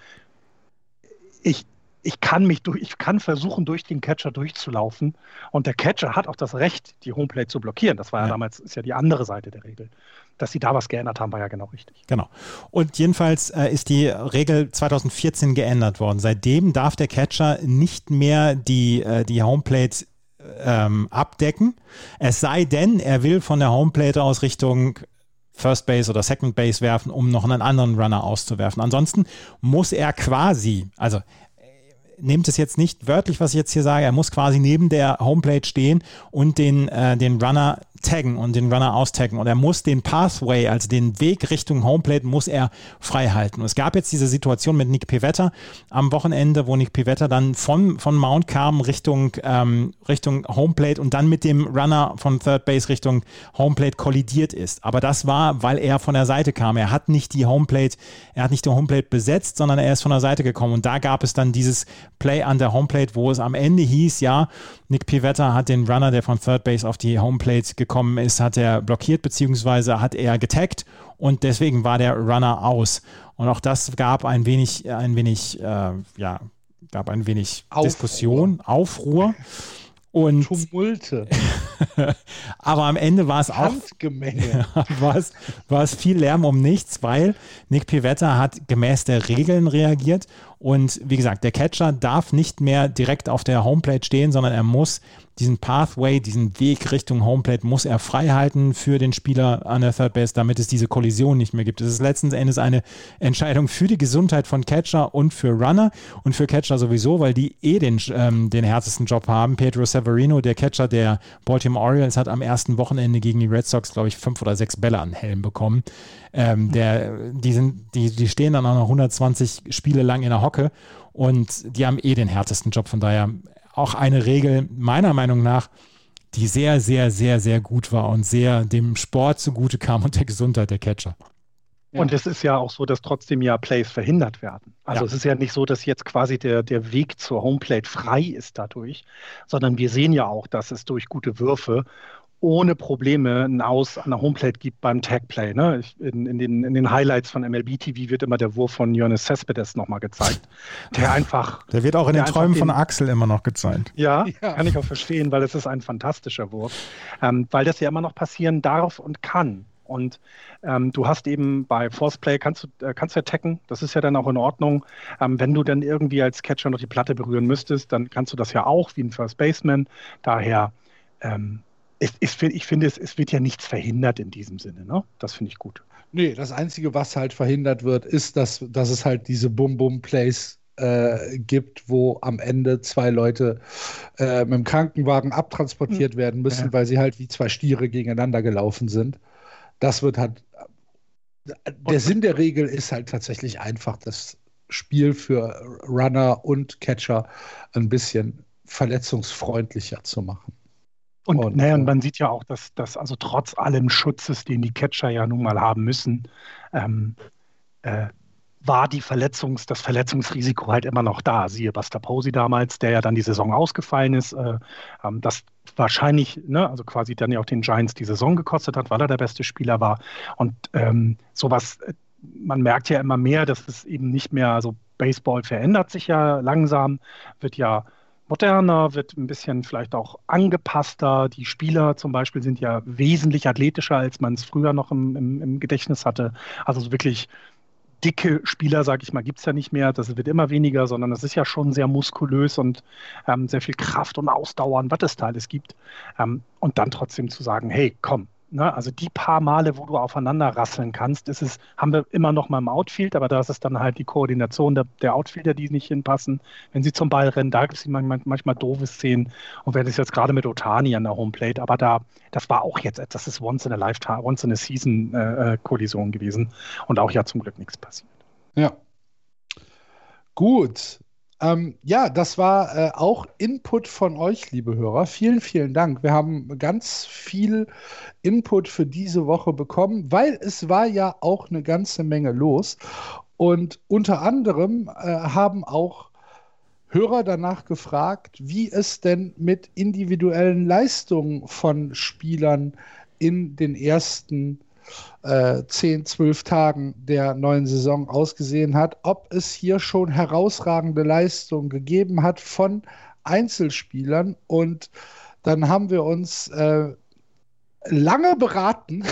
ich, ich kann mich durch, ich kann versuchen, durch den Catcher durchzulaufen. Und der Catcher hat auch das Recht, die Homeplate zu blockieren. Das war ja, ja, damals, ist ja die andere Seite der Regel. Dass sie da was geändert haben, war ja genau richtig. Genau. Und jedenfalls äh, ist die Regel 2014 geändert worden. Seitdem darf der Catcher nicht mehr die, äh, die Homeplate ähm, abdecken. Es sei denn, er will von der Homeplate aus Richtung First Base oder Second Base werfen, um noch einen anderen Runner auszuwerfen. Ansonsten muss er quasi, also nehmt es jetzt nicht wörtlich, was ich jetzt hier sage. Er muss quasi neben der Homeplate stehen und den, äh, den Runner taggen und den Runner austaggen. Und er muss den Pathway, also den Weg Richtung Homeplate, muss er frei halten. Und es gab jetzt diese Situation mit Nick Pivetta am Wochenende, wo Nick Pivetta dann von, von Mount kam Richtung, ähm, Richtung Homeplate und dann mit dem Runner von Third Base Richtung Homeplate kollidiert ist. Aber das war, weil er von der Seite kam. Er hat nicht die Homeplate, er hat nicht die Homeplate besetzt, sondern er ist von der Seite gekommen. Und da gab es dann dieses Play an der Homeplate, wo es am Ende hieß, ja, Nick Pivetta hat den Runner, der von Third Base auf die Homeplate gekommen ist, hat er blockiert, beziehungsweise hat er getaggt und deswegen war der Runner aus. Und auch das gab ein wenig, ein wenig, äh, ja, gab ein wenig Aufruhr. Diskussion, Aufruhr. Und Tumulte. [LAUGHS] aber am Ende war es auch war es, war es viel Lärm um nichts, weil Nick Pivetta hat gemäß der Regeln reagiert und wie gesagt, der Catcher darf nicht mehr direkt auf der Homeplate stehen, sondern er muss diesen Pathway, diesen Weg Richtung Homeplate muss er frei halten für den Spieler an der Third Base, damit es diese Kollision nicht mehr gibt. Es ist letzten Endes eine Entscheidung für die Gesundheit von Catcher und für Runner und für Catcher sowieso, weil die eh den, ähm, den härtesten Job haben. Pedro Severino, der Catcher der Baltimore Orioles, hat am ersten Wochenende gegen die Red Sox, glaube ich, fünf oder sechs Bälle an Helm bekommen. Ähm, der, die, sind, die, die stehen dann auch noch 120 Spiele lang in der Hocke und die haben eh den härtesten Job. Von daher auch eine Regel meiner Meinung nach, die sehr, sehr, sehr, sehr gut war und sehr dem Sport zugute kam und der Gesundheit der Catcher. Ja. Und es ist ja auch so, dass trotzdem ja Plays verhindert werden. Also ja. es ist ja nicht so, dass jetzt quasi der, der Weg zur Homeplate frei ist dadurch, sondern wir sehen ja auch, dass es durch gute Würfe ohne Probleme ein Aus an der Homeplate gibt beim Tagplay. Ne? In, in, den, in den Highlights von MLB TV wird immer der Wurf von Jonas Cespedes nochmal gezeigt. Der einfach. Der wird auch in den Träumen den, von Axel immer noch gezeigt. Ja, ja, kann ich auch verstehen, weil es ist ein fantastischer Wurf. Ähm, weil das ja immer noch passieren darf und kann. Und ähm, du hast eben bei Force Play kannst du äh, kannst ja tacken, das ist ja dann auch in Ordnung. Ähm, wenn du dann irgendwie als Catcher noch die Platte berühren müsstest, dann kannst du das ja auch wie ein First Baseman. Daher ähm, es, es, ich finde, es, es wird ja nichts verhindert in diesem Sinne. Ne? Das finde ich gut. Nee, das Einzige, was halt verhindert wird, ist, dass, dass es halt diese Bum-Bum-Plays äh, gibt, wo am Ende zwei Leute äh, mit dem Krankenwagen abtransportiert hm. werden müssen, ja. weil sie halt wie zwei Stiere gegeneinander gelaufen sind. Das wird halt. Der und, Sinn der Regel ist halt tatsächlich einfach, das Spiel für Runner und Catcher ein bisschen verletzungsfreundlicher zu machen. Und, und naja, und man sieht ja auch, dass, dass also trotz allem Schutzes, den die Catcher ja nun mal haben müssen, ähm, äh, war die Verletzungs-, das Verletzungsrisiko halt immer noch da. Siehe Buster Posey damals, der ja dann die Saison ausgefallen ist, äh, ähm, das wahrscheinlich, ne, also quasi dann ja auch den Giants die Saison gekostet hat, weil er der beste Spieler war. Und ähm, sowas, äh, man merkt ja immer mehr, dass es eben nicht mehr, also Baseball verändert sich ja langsam, wird ja moderner, wird ein bisschen vielleicht auch angepasster. Die Spieler zum Beispiel sind ja wesentlich athletischer, als man es früher noch im, im, im Gedächtnis hatte. Also so wirklich dicke Spieler, sage ich mal, gibt es ja nicht mehr. Das wird immer weniger, sondern es ist ja schon sehr muskulös und ähm, sehr viel Kraft und Ausdauer was es da alles gibt. Ähm, und dann trotzdem zu sagen, hey, komm, Ne? Also die paar Male, wo du aufeinander rasseln kannst, ist es, haben wir immer noch mal im Outfield, aber da ist es dann halt die Koordination der, der Outfielder, die nicht hinpassen. Wenn sie zum Ball rennen, da gibt es manchmal, manchmal doofe Szenen. Und wenn es jetzt gerade mit Otani an der Homeplate, aber da, das war auch jetzt, das ist once in a lifetime, once in a season äh, äh Kollision gewesen und auch ja zum Glück nichts passiert. Ja. Gut, ähm, ja, das war äh, auch Input von euch, liebe Hörer. Vielen, vielen Dank. Wir haben ganz viel Input für diese Woche bekommen, weil es war ja auch eine ganze Menge los. Und unter anderem äh, haben auch Hörer danach gefragt, wie es denn mit individuellen Leistungen von Spielern in den ersten äh, 10, 12 Tagen der neuen Saison ausgesehen hat, ob es hier schon herausragende Leistungen gegeben hat von Einzelspielern. Und dann haben wir uns äh, lange beraten.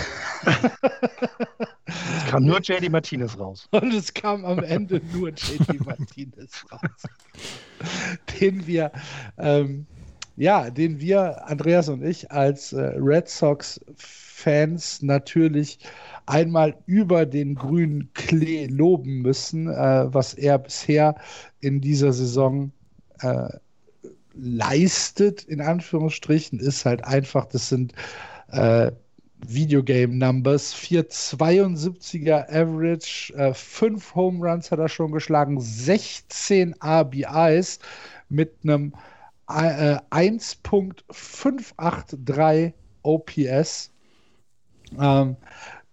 es kam nur JD Martinez raus. [LAUGHS] Und es kam am Ende nur JD Martinez raus. den wir, ähm, ja, den wir, Andreas und ich, als äh, Red Sox Fans natürlich einmal über den grünen Klee loben müssen, äh, was er bisher in dieser Saison äh, leistet, in Anführungsstrichen, ist halt einfach, das sind äh, Videogame Numbers. 472er Average, äh, 5 Home Runs hat er schon geschlagen, 16 RBIs mit einem äh, 1.583 OPS. Ähm,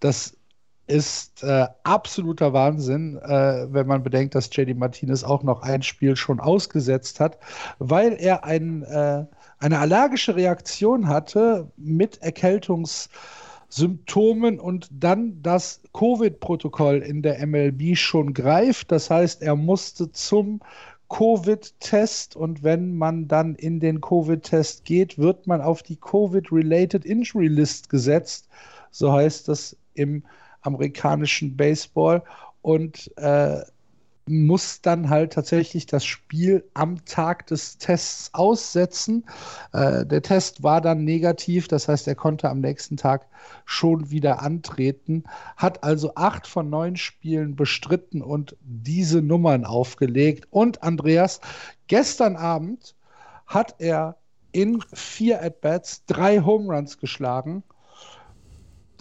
das ist äh, absoluter Wahnsinn, äh, wenn man bedenkt, dass JD Martinez auch noch ein Spiel schon ausgesetzt hat, weil er ein, äh, eine allergische Reaktion hatte mit Erkältungssymptomen und dann das Covid-Protokoll in der MLB schon greift. Das heißt, er musste zum Covid-Test und wenn man dann in den Covid-Test geht, wird man auf die Covid-Related Injury List gesetzt. So heißt das im amerikanischen Baseball und äh, muss dann halt tatsächlich das Spiel am Tag des Tests aussetzen. Äh, der Test war dann negativ, das heißt, er konnte am nächsten Tag schon wieder antreten, hat also acht von neun Spielen bestritten und diese Nummern aufgelegt. Und Andreas, gestern Abend hat er in vier At-Bats drei Home Runs geschlagen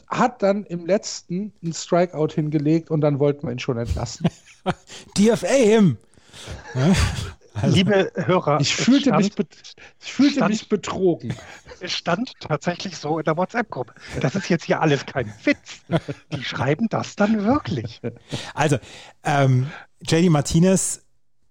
hat dann im letzten einen Strikeout hingelegt und dann wollten wir ihn schon entlassen. [LAUGHS] DFA him! Also, [LAUGHS] Liebe Hörer, ich fühlte, stand, mich, ich fühlte stand, mich betrogen. Es stand tatsächlich so in der WhatsApp-Gruppe. Das ist jetzt hier alles kein Witz. Die schreiben das dann wirklich. Also, ähm, JD Martinez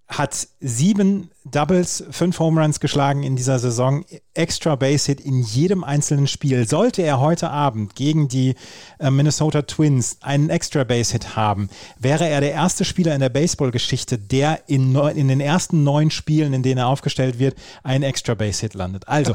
hat sieben Doubles, fünf Home Runs geschlagen in dieser Saison, extra Base Hit in jedem einzelnen Spiel. Sollte er heute Abend gegen die äh, Minnesota Twins einen extra Base Hit haben, wäre er der erste Spieler in der Baseball-Geschichte, der in, in den ersten neun Spielen, in denen er aufgestellt wird, einen extra Base Hit landet. Also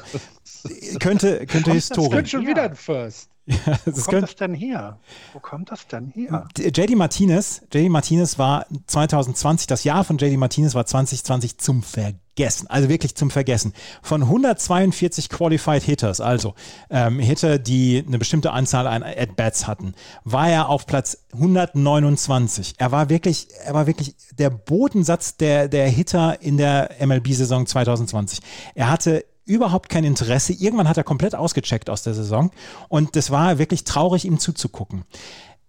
[LAUGHS] könnte, könnte Historie. Das könnte schon wieder ein First. Ja, [LAUGHS] Wo kommt könnte, das denn her? Wo kommt das denn her? JD Martinez, JD Martinez war 2020, das Jahr von JD Martinez war 2020 zum Vergessen, also wirklich zum Vergessen. Von 142 Qualified Hitters, also ähm, Hitter, die eine bestimmte Anzahl an At-Bats hatten, war er auf Platz 129. Er war wirklich, er war wirklich der Bodensatz der, der Hitter in der MLB-Saison 2020. Er hatte überhaupt kein Interesse. Irgendwann hat er komplett ausgecheckt aus der Saison und es war wirklich traurig, ihm zuzugucken.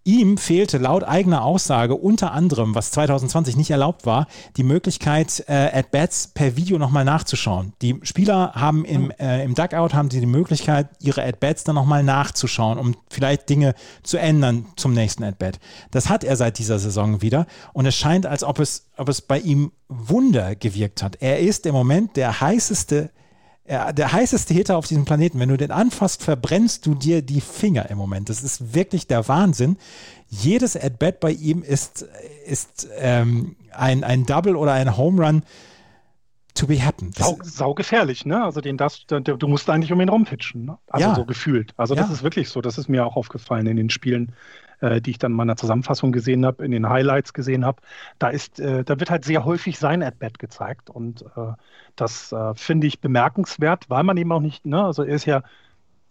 Ihm fehlte laut eigener Aussage unter anderem, was 2020 nicht erlaubt war, die Möglichkeit, äh, At-Bats per Video nochmal nachzuschauen. Die Spieler haben im, äh, im Dugout haben sie die Möglichkeit, ihre At-Bats dann nochmal nachzuschauen, um vielleicht Dinge zu ändern zum nächsten At-Bat. Das hat er seit dieser Saison wieder und es scheint, als ob es, ob es bei ihm Wunder gewirkt hat. Er ist im Moment der heißeste der heißeste Hitter auf diesem Planeten. Wenn du den anfasst, verbrennst du dir die Finger im Moment. Das ist wirklich der Wahnsinn. Jedes At-Bat bei ihm ist, ist ähm, ein, ein Double oder ein Home Run to be happen. Sau, sau, gefährlich, ne? Also den das, du musst eigentlich um ihn rumpitchen, ne? Also ja. so gefühlt. Also das ja. ist wirklich so. Das ist mir auch aufgefallen in den Spielen, äh, die ich dann in meiner Zusammenfassung gesehen habe, in den Highlights gesehen habe. Da ist, äh, da wird halt sehr häufig sein At-Bat gezeigt und äh, das äh, finde ich bemerkenswert, weil man eben auch nicht, ne, also er ist ja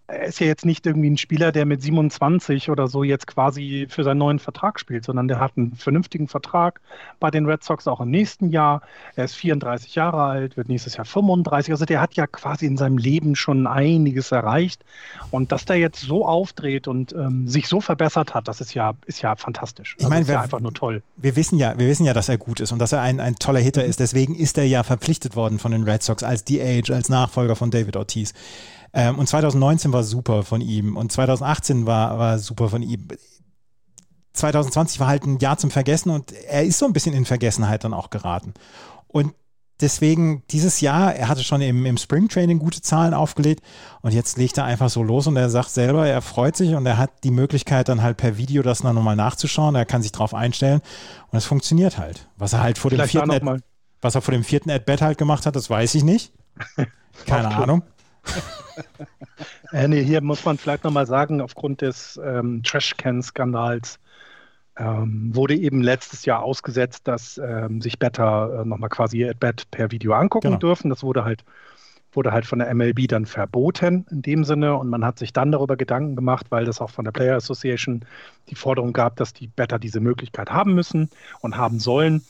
er ist ja jetzt nicht irgendwie ein Spieler, der mit 27 oder so jetzt quasi für seinen neuen Vertrag spielt, sondern der hat einen vernünftigen Vertrag bei den Red Sox auch im nächsten Jahr. Er ist 34 Jahre alt, wird nächstes Jahr 35. Also der hat ja quasi in seinem Leben schon einiges erreicht. Und dass der jetzt so aufdreht und ähm, sich so verbessert hat, das ist ja, ist ja fantastisch. Ich meine, ist ja einfach nur toll. Wir wissen ja, wir wissen ja, dass er gut ist und dass er ein, ein toller Hitter ist. Deswegen ist er ja verpflichtet worden von den Red Sox als DH, als Nachfolger von David Ortiz. Ähm, und 2019 war super von ihm und 2018 war, war super von ihm. 2020 war halt ein Jahr zum Vergessen und er ist so ein bisschen in Vergessenheit dann auch geraten. Und deswegen dieses Jahr, er hatte schon im, im Springtraining gute Zahlen aufgelegt und jetzt legt er einfach so los und er sagt selber, er freut sich und er hat die Möglichkeit dann halt per Video das dann nochmal nachzuschauen, er kann sich drauf einstellen und es funktioniert halt. Was er halt vor dem vierten Ad, was er vor dem vierten At-Bat halt gemacht hat, das weiß ich nicht. [LAUGHS] Keine Ahnung [LAUGHS] äh, nee, hier muss man vielleicht nochmal sagen, aufgrund des ähm, Trashcan-Skandals ähm, wurde eben letztes Jahr ausgesetzt, dass ähm, sich Better äh, nochmal quasi At-Bat per Video angucken genau. dürfen. Das wurde halt, wurde halt von der MLB dann verboten in dem Sinne und man hat sich dann darüber Gedanken gemacht, weil das auch von der Player Association die Forderung gab, dass die Better diese Möglichkeit haben müssen und haben sollen.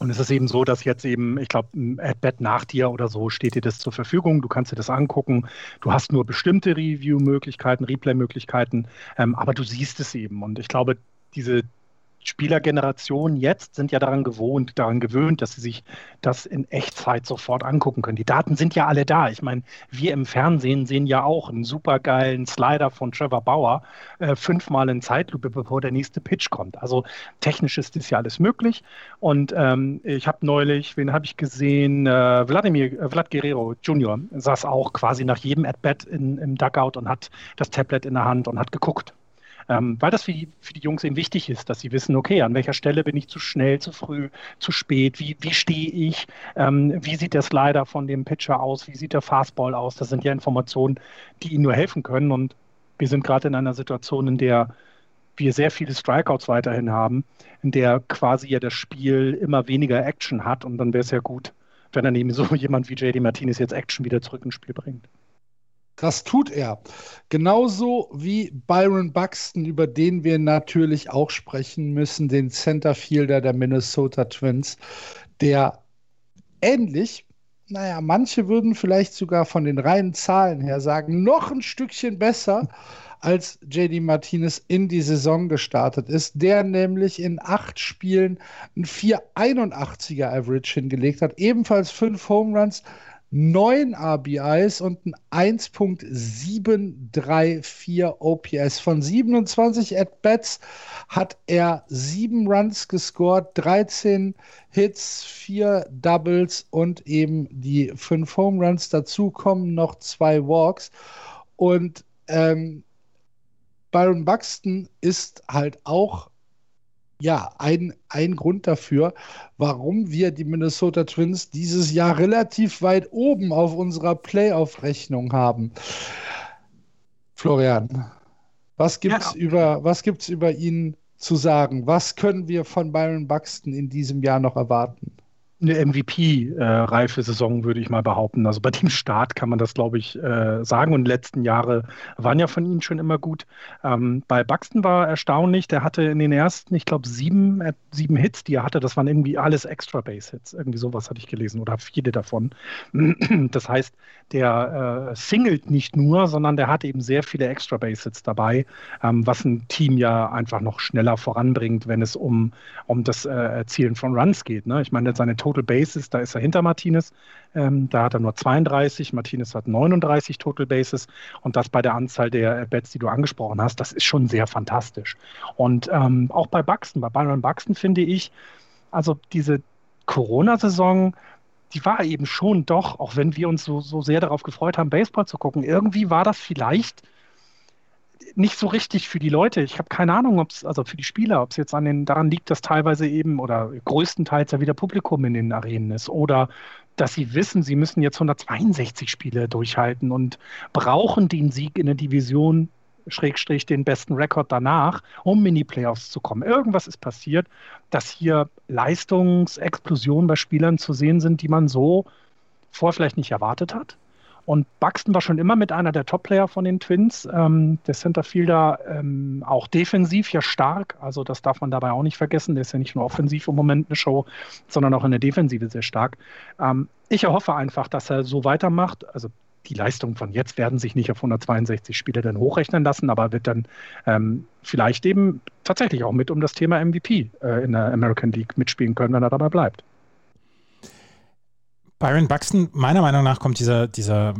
Und es ist eben so, dass jetzt eben, ich glaube, ein Ad-Bet nach dir oder so steht dir das zur Verfügung. Du kannst dir das angucken. Du hast nur bestimmte Review-Möglichkeiten, Replay-Möglichkeiten, ähm, aber du siehst es eben. Und ich glaube, diese Spielergenerationen jetzt sind ja daran gewohnt, daran gewöhnt, dass sie sich das in Echtzeit sofort angucken können. Die Daten sind ja alle da. Ich meine, wir im Fernsehen sehen ja auch einen supergeilen Slider von Trevor Bauer äh, fünfmal in Zeitlupe, bevor der nächste Pitch kommt. Also technisch ist das ja alles möglich. Und ähm, ich habe neulich, wen habe ich gesehen? Äh, Vladimir, äh, Vlad Guerrero Jr. saß auch quasi nach jedem At-Bat im Dugout und hat das Tablet in der Hand und hat geguckt. Ähm, weil das für die, für die Jungs eben wichtig ist, dass sie wissen, okay, an welcher Stelle bin ich zu schnell, zu früh, zu spät, wie, wie stehe ich, ähm, wie sieht der Slider von dem Pitcher aus, wie sieht der Fastball aus. Das sind ja Informationen, die ihnen nur helfen können. Und wir sind gerade in einer Situation, in der wir sehr viele Strikeouts weiterhin haben, in der quasi ja das Spiel immer weniger Action hat. Und dann wäre es ja gut, wenn dann eben so [LAUGHS] jemand wie JD Martinez jetzt Action wieder zurück ins Spiel bringt. Das tut er. Genauso wie Byron Buxton, über den wir natürlich auch sprechen müssen, den Centerfielder der Minnesota Twins, der ähnlich, naja, manche würden vielleicht sogar von den reinen Zahlen her sagen, noch ein Stückchen besser als JD Martinez in die Saison gestartet ist, der nämlich in acht Spielen ein 481er Average hingelegt hat, ebenfalls fünf Home Runs, 9 RBIs und ein 1.734 OPS. Von 27 At-Bats hat er 7 Runs gescored, 13 Hits, 4 Doubles und eben die 5 Home Runs. Dazu kommen noch zwei Walks. Und ähm, Byron Buxton ist halt auch ja, ein, ein Grund dafür, warum wir die Minnesota Twins dieses Jahr relativ weit oben auf unserer Playoff-Rechnung haben. Florian, was gibt's ja. über was gibt's über ihn zu sagen? Was können wir von Byron Buxton in diesem Jahr noch erwarten? Eine MVP-reife Saison, würde ich mal behaupten. Also bei dem Start kann man das, glaube ich, äh, sagen. Und die letzten Jahre waren ja von ihm schon immer gut. Ähm, bei Buxton war erstaunlich, der hatte in den ersten, ich glaube, sieben, äh, sieben Hits, die er hatte, das waren irgendwie alles Extra Base-Hits. Irgendwie sowas hatte ich gelesen oder viele davon. [CLEARS THROAT] Das heißt, der äh, singelt nicht nur, sondern der hat eben sehr viele Extra Base-Hits dabei, ähm, was ein Team ja einfach noch schneller voranbringt, wenn es um, um das Erzielen von Runs geht. Ne? Ich meine, seine Total Bases, da ist er hinter Martinez. Ähm, da hat er nur 32, Martinez hat 39 Total Bases und das bei der Anzahl der Bets, die du angesprochen hast, das ist schon sehr fantastisch. Und ähm, auch bei Buxton, bei Byron Buxton finde ich, also diese Corona-Saison, die war eben schon doch, auch wenn wir uns so, so sehr darauf gefreut haben, Baseball zu gucken, irgendwie war das vielleicht nicht so richtig für die Leute. Ich habe keine Ahnung, ob es, also für die Spieler, ob es jetzt an den, daran liegt, dass teilweise eben oder größtenteils ja wieder Publikum in den Arenen ist oder dass sie wissen, sie müssen jetzt 162 Spiele durchhalten und brauchen den Sieg in der Division, Schrägstrich den besten Rekord danach, um in die Playoffs zu kommen. Irgendwas ist passiert, dass hier Leistungsexplosionen bei Spielern zu sehen sind, die man so vorher vielleicht nicht erwartet hat. Und Buxton war schon immer mit einer der Top-Player von den Twins. Ähm, der Centerfielder ähm, auch defensiv ja stark. Also das darf man dabei auch nicht vergessen. Der ist ja nicht nur offensiv im Moment eine Show, sondern auch in der Defensive sehr stark. Ähm, ich erhoffe einfach, dass er so weitermacht. Also die Leistungen von jetzt werden sich nicht auf 162 Spiele dann hochrechnen lassen, aber wird dann ähm, vielleicht eben tatsächlich auch mit um das Thema MVP äh, in der American League mitspielen können, wenn er dabei bleibt. Byron Buxton, meiner Meinung nach kommt dieser, dieser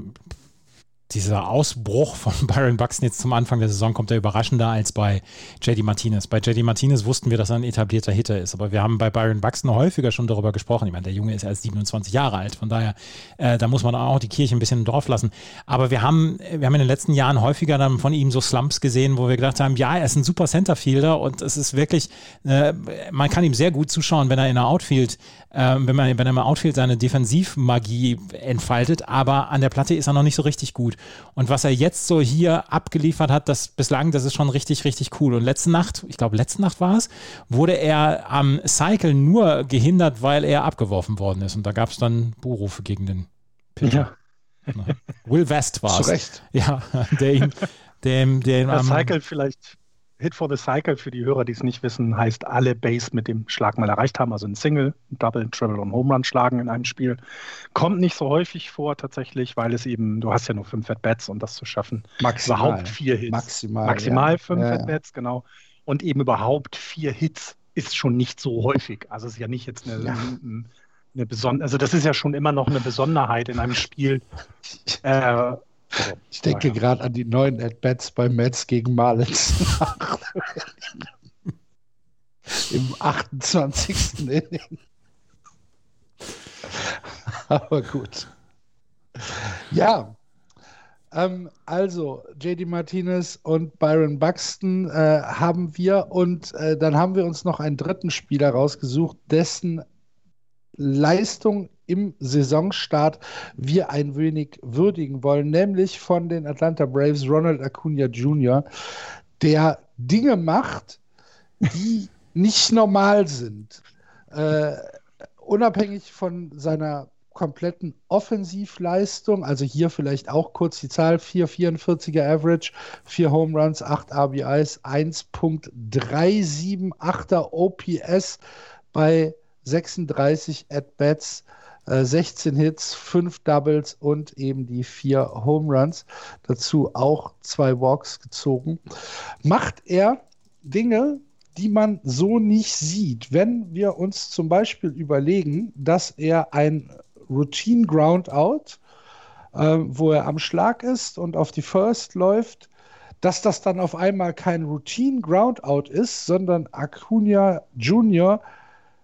dieser Ausbruch von [LAUGHS] Byron Buxton jetzt zum Anfang der Saison kommt er überraschender als bei JD Martinez. Bei JD Martinez wussten wir, dass er ein etablierter Hitter ist, aber wir haben bei Byron Buxton häufiger schon darüber gesprochen. Ich meine, der Junge ist erst 27 Jahre alt, von daher, äh, da muss man auch die Kirche ein bisschen im Dorf lassen. Aber wir haben, wir haben in den letzten Jahren häufiger dann von ihm so Slumps gesehen, wo wir gedacht haben, ja, er ist ein super Centerfielder und es ist wirklich, äh, man kann ihm sehr gut zuschauen, wenn er in der Outfield, äh, wenn, man, wenn er im Outfield seine Defensivmagie entfaltet, aber an der Platte ist er noch nicht so richtig gut. Und was er jetzt so hier abgeliefert hat, das bislang, das ist schon richtig, richtig cool. Und letzte Nacht, ich glaube, letzte Nacht war es, wurde er am Cycle nur gehindert, weil er abgeworfen worden ist. Und da gab es dann Buhrufe gegen den Pitcher. Ja. Will West war es. Zu Recht. Ja, [LAUGHS] der ihn, dem, dem am, Cycle vielleicht Hit for the Cycle für die Hörer, die es nicht wissen, heißt alle Base mit dem Schlag mal erreicht haben, also ein Single, ein Double, ein Triple und Home Run schlagen in einem Spiel. Kommt nicht so häufig vor tatsächlich, weil es eben, du hast ja nur fünf At-Bats, um das zu schaffen. Maximal. Überhaupt vier Hits. Maximal. Maximal ja. fünf ja, At-Bats, genau. Und eben überhaupt vier Hits ist schon nicht so häufig. Also es ist ja nicht jetzt eine, ja. eine besondere, also das ist ja schon immer noch eine Besonderheit in einem Spiel. [LAUGHS] Äh, ich denke ja. gerade an die neuen At-Bats bei Mets gegen Marlins. [LAUGHS] Im 28. Inning. Aber gut. Ja, ähm, also JD Martinez und Byron Buxton äh, haben wir und äh, dann haben wir uns noch einen dritten Spieler rausgesucht, dessen Leistung im Saisonstart wir ein wenig würdigen wollen, nämlich von den Atlanta Braves Ronald Acuna Jr., der Dinge macht, die [LAUGHS] nicht normal sind. Äh, unabhängig von seiner kompletten Offensivleistung, also hier vielleicht auch kurz die Zahl, 4,44er Average, 4 Home Runs, 8 RBIs, 1.378er OPS bei 36 At-Bats, 16 äh, Hits, 5 Doubles und eben die 4 Home Runs. Dazu auch zwei Walks gezogen. Macht er Dinge, die man so nicht sieht. Wenn wir uns zum Beispiel überlegen, dass er ein Routine Groundout, äh, wo er am Schlag ist und auf die First läuft, dass das dann auf einmal kein Routine Groundout ist, sondern Acuna Junior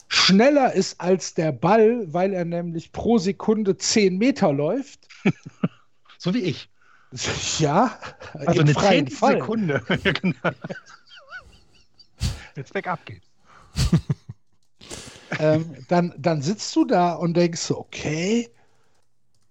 schneller ist als der Ball, weil er nämlich pro Sekunde 10 Meter läuft. [LAUGHS] so wie ich. [LAUGHS] Ja, also eine freien Sekunde. [LAUGHS] Genau. Jetzt bergab geht. ähm, dann, dann sitzt du da und denkst, okay,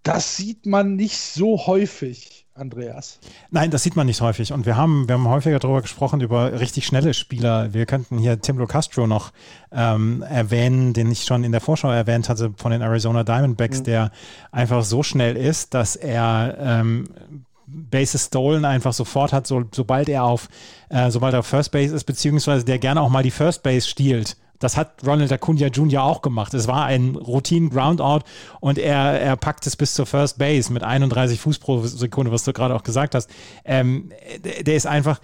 das sieht man nicht so häufig. Andreas. Nein, das sieht man nicht häufig. Und wir haben, wir haben häufiger darüber gesprochen, über richtig schnelle Spieler. Wir könnten hier Tim Castro noch ähm, erwähnen, den ich schon in der Vorschau erwähnt hatte von den Arizona Diamondbacks, mhm. der einfach so schnell ist, dass er ähm, Bases stolen einfach sofort hat, so, sobald er auf, äh, sobald er auf First Base ist, beziehungsweise der gerne auch mal die First Base stiehlt das hat Ronald Acuna Jr. auch gemacht. Es war ein Routine-Groundout und er, er packt es bis zur First Base mit 31 Fuß pro Sekunde, was du gerade auch gesagt hast. Ähm, der, ist einfach,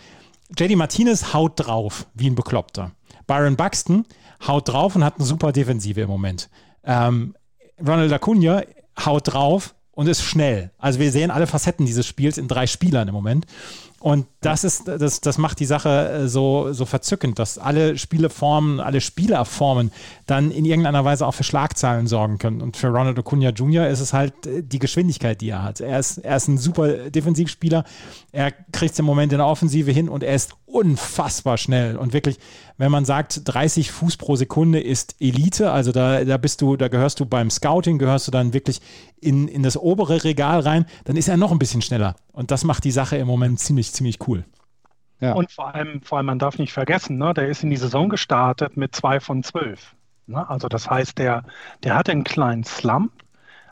JD Martinez haut drauf, wie ein Bekloppter. Byron Buxton haut drauf und hat eine super Defensive im Moment. Ähm, Ronald Acuna haut drauf und ist schnell. Also wir sehen alle Facetten dieses Spiels in drei Spielern im Moment. Und das ist, das, das macht die Sache äh, so, so verzückend, dass alle Spieleformen, alle Spielerformen dann in irgendeiner Weise auch für Schlagzeilen sorgen können. Und für Ronald Acuna Jr. ist es halt äh, die Geschwindigkeit, die er hat. Er ist, er ist ein super Defensivspieler. Er kriegt es im Moment in der Offensive hin und er ist unfassbar schnell. Und wirklich, wenn man sagt, 30 Fuß pro Sekunde ist Elite, also da, da bist du, da gehörst du beim Scouting, gehörst du dann wirklich in, in das obere Regal rein, dann ist er noch ein bisschen schneller. Und das macht die Sache im Moment ziemlich, ziemlich cool. Ja. Und vor allem, vor allem, man darf nicht vergessen, ne, der ist in die Saison gestartet mit zwei von zwölf. Ne? Also das heißt, der, der hatte einen kleinen Slump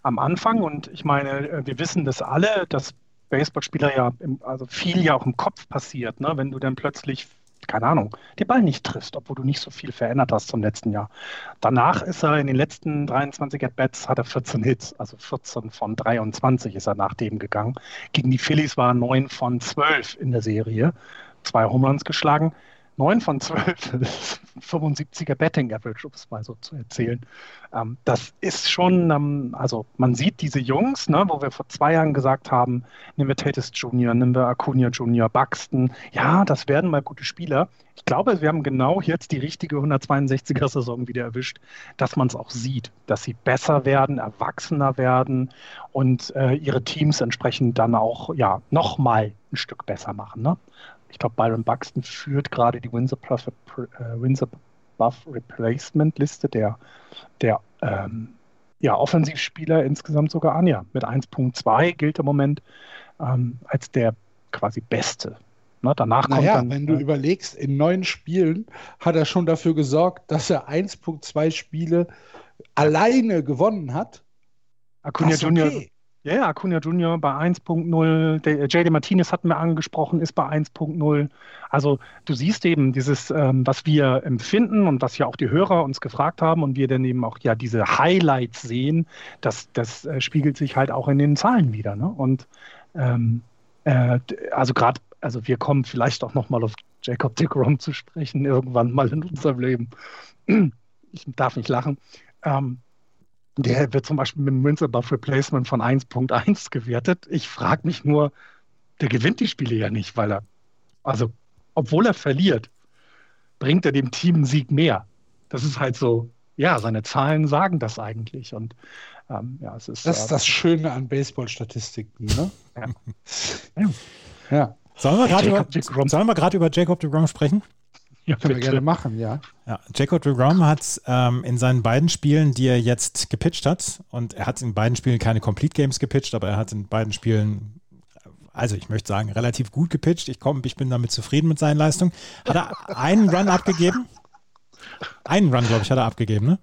am Anfang und ich meine, wir wissen das alle, dass Baseballspieler ja, im, also viel ja auch im Kopf passiert, ne? wenn du dann plötzlich keine Ahnung, den Ball nicht triffst, obwohl du nicht so viel verändert hast zum letzten Jahr. Danach ist er in den letzten 23 At-Bats, hat er 14 Hits, also 14 von 23 ist er nach dem gegangen. Gegen die Phillies war er 9 von 12 in der Serie, zwei Home Runs geschlagen. 9 von 12, 75er Betting Average, um es mal so zu erzählen. Ähm, das ist schon, ähm, also man sieht diese Jungs, ne, wo wir vor zwei Jahren gesagt haben, nehmen wir Tatis Jr., nehmen wir Acuna Jr., Buxton, ja, das werden mal gute Spieler. Ich glaube, wir haben genau jetzt die richtige 162er-Saison wieder erwischt, dass man es auch sieht, dass sie besser werden, erwachsener werden und äh, ihre Teams entsprechend dann auch ja, nochmal ein Stück besser machen. Ne? Ich glaube, Byron Buxton führt gerade die Windsor, Buff, äh, Windsor Buff Replacement Liste der, der ähm, ja, Offensivspieler insgesamt sogar an. Ja, mit 1.2 gilt im Moment ähm, als der quasi beste. Ne, danach kommt naja, dann, wenn du äh, überlegst, in neun Spielen hat er schon dafür gesorgt, dass er 1.2 Spiele alleine gewonnen hat. Acuna Junior, okay. Ja, ja, Acuna Junior bei 1.0, JD Martinez hatten wir angesprochen, ist bei 1.0. Also du siehst eben dieses, ähm, was wir empfinden und was ja auch die Hörer uns gefragt haben und wir dann eben auch ja diese Highlights sehen, das, das äh, spiegelt sich halt auch in den Zahlen wieder. Ne? Und ähm, äh, also gerade, also wir kommen vielleicht auch nochmal auf Jacob de Grom zu sprechen, irgendwann mal in unserem Leben. Ich darf nicht lachen. Ähm, der wird zum Beispiel mit dem Wins Above Replacement von 1.1 gewertet. Ich frage mich nur, der gewinnt die Spiele ja nicht, weil er, also, obwohl er verliert, bringt er dem Team einen Sieg mehr. Das ist halt so, ja, seine Zahlen sagen das eigentlich. Und ähm, ja, es ist. Das ist äh, das Schöne an Baseball-Statistiken, ne? ja. ja. Sollen wir gerade über, über Jacob de Grom sprechen? Ja, Können wir gerne machen, ja. ja Jacob DeGrom hat ähm, in seinen beiden Spielen, die er jetzt gepitcht hat, und er hat in beiden Spielen keine Complete Games gepitcht, aber er hat in beiden Spielen, also ich möchte sagen, relativ gut gepitcht. Ich, komm, ich bin damit zufrieden mit seinen Leistungen. Hat er einen Run abgegeben? Einen Run, glaube ich, hat er abgegeben, ne?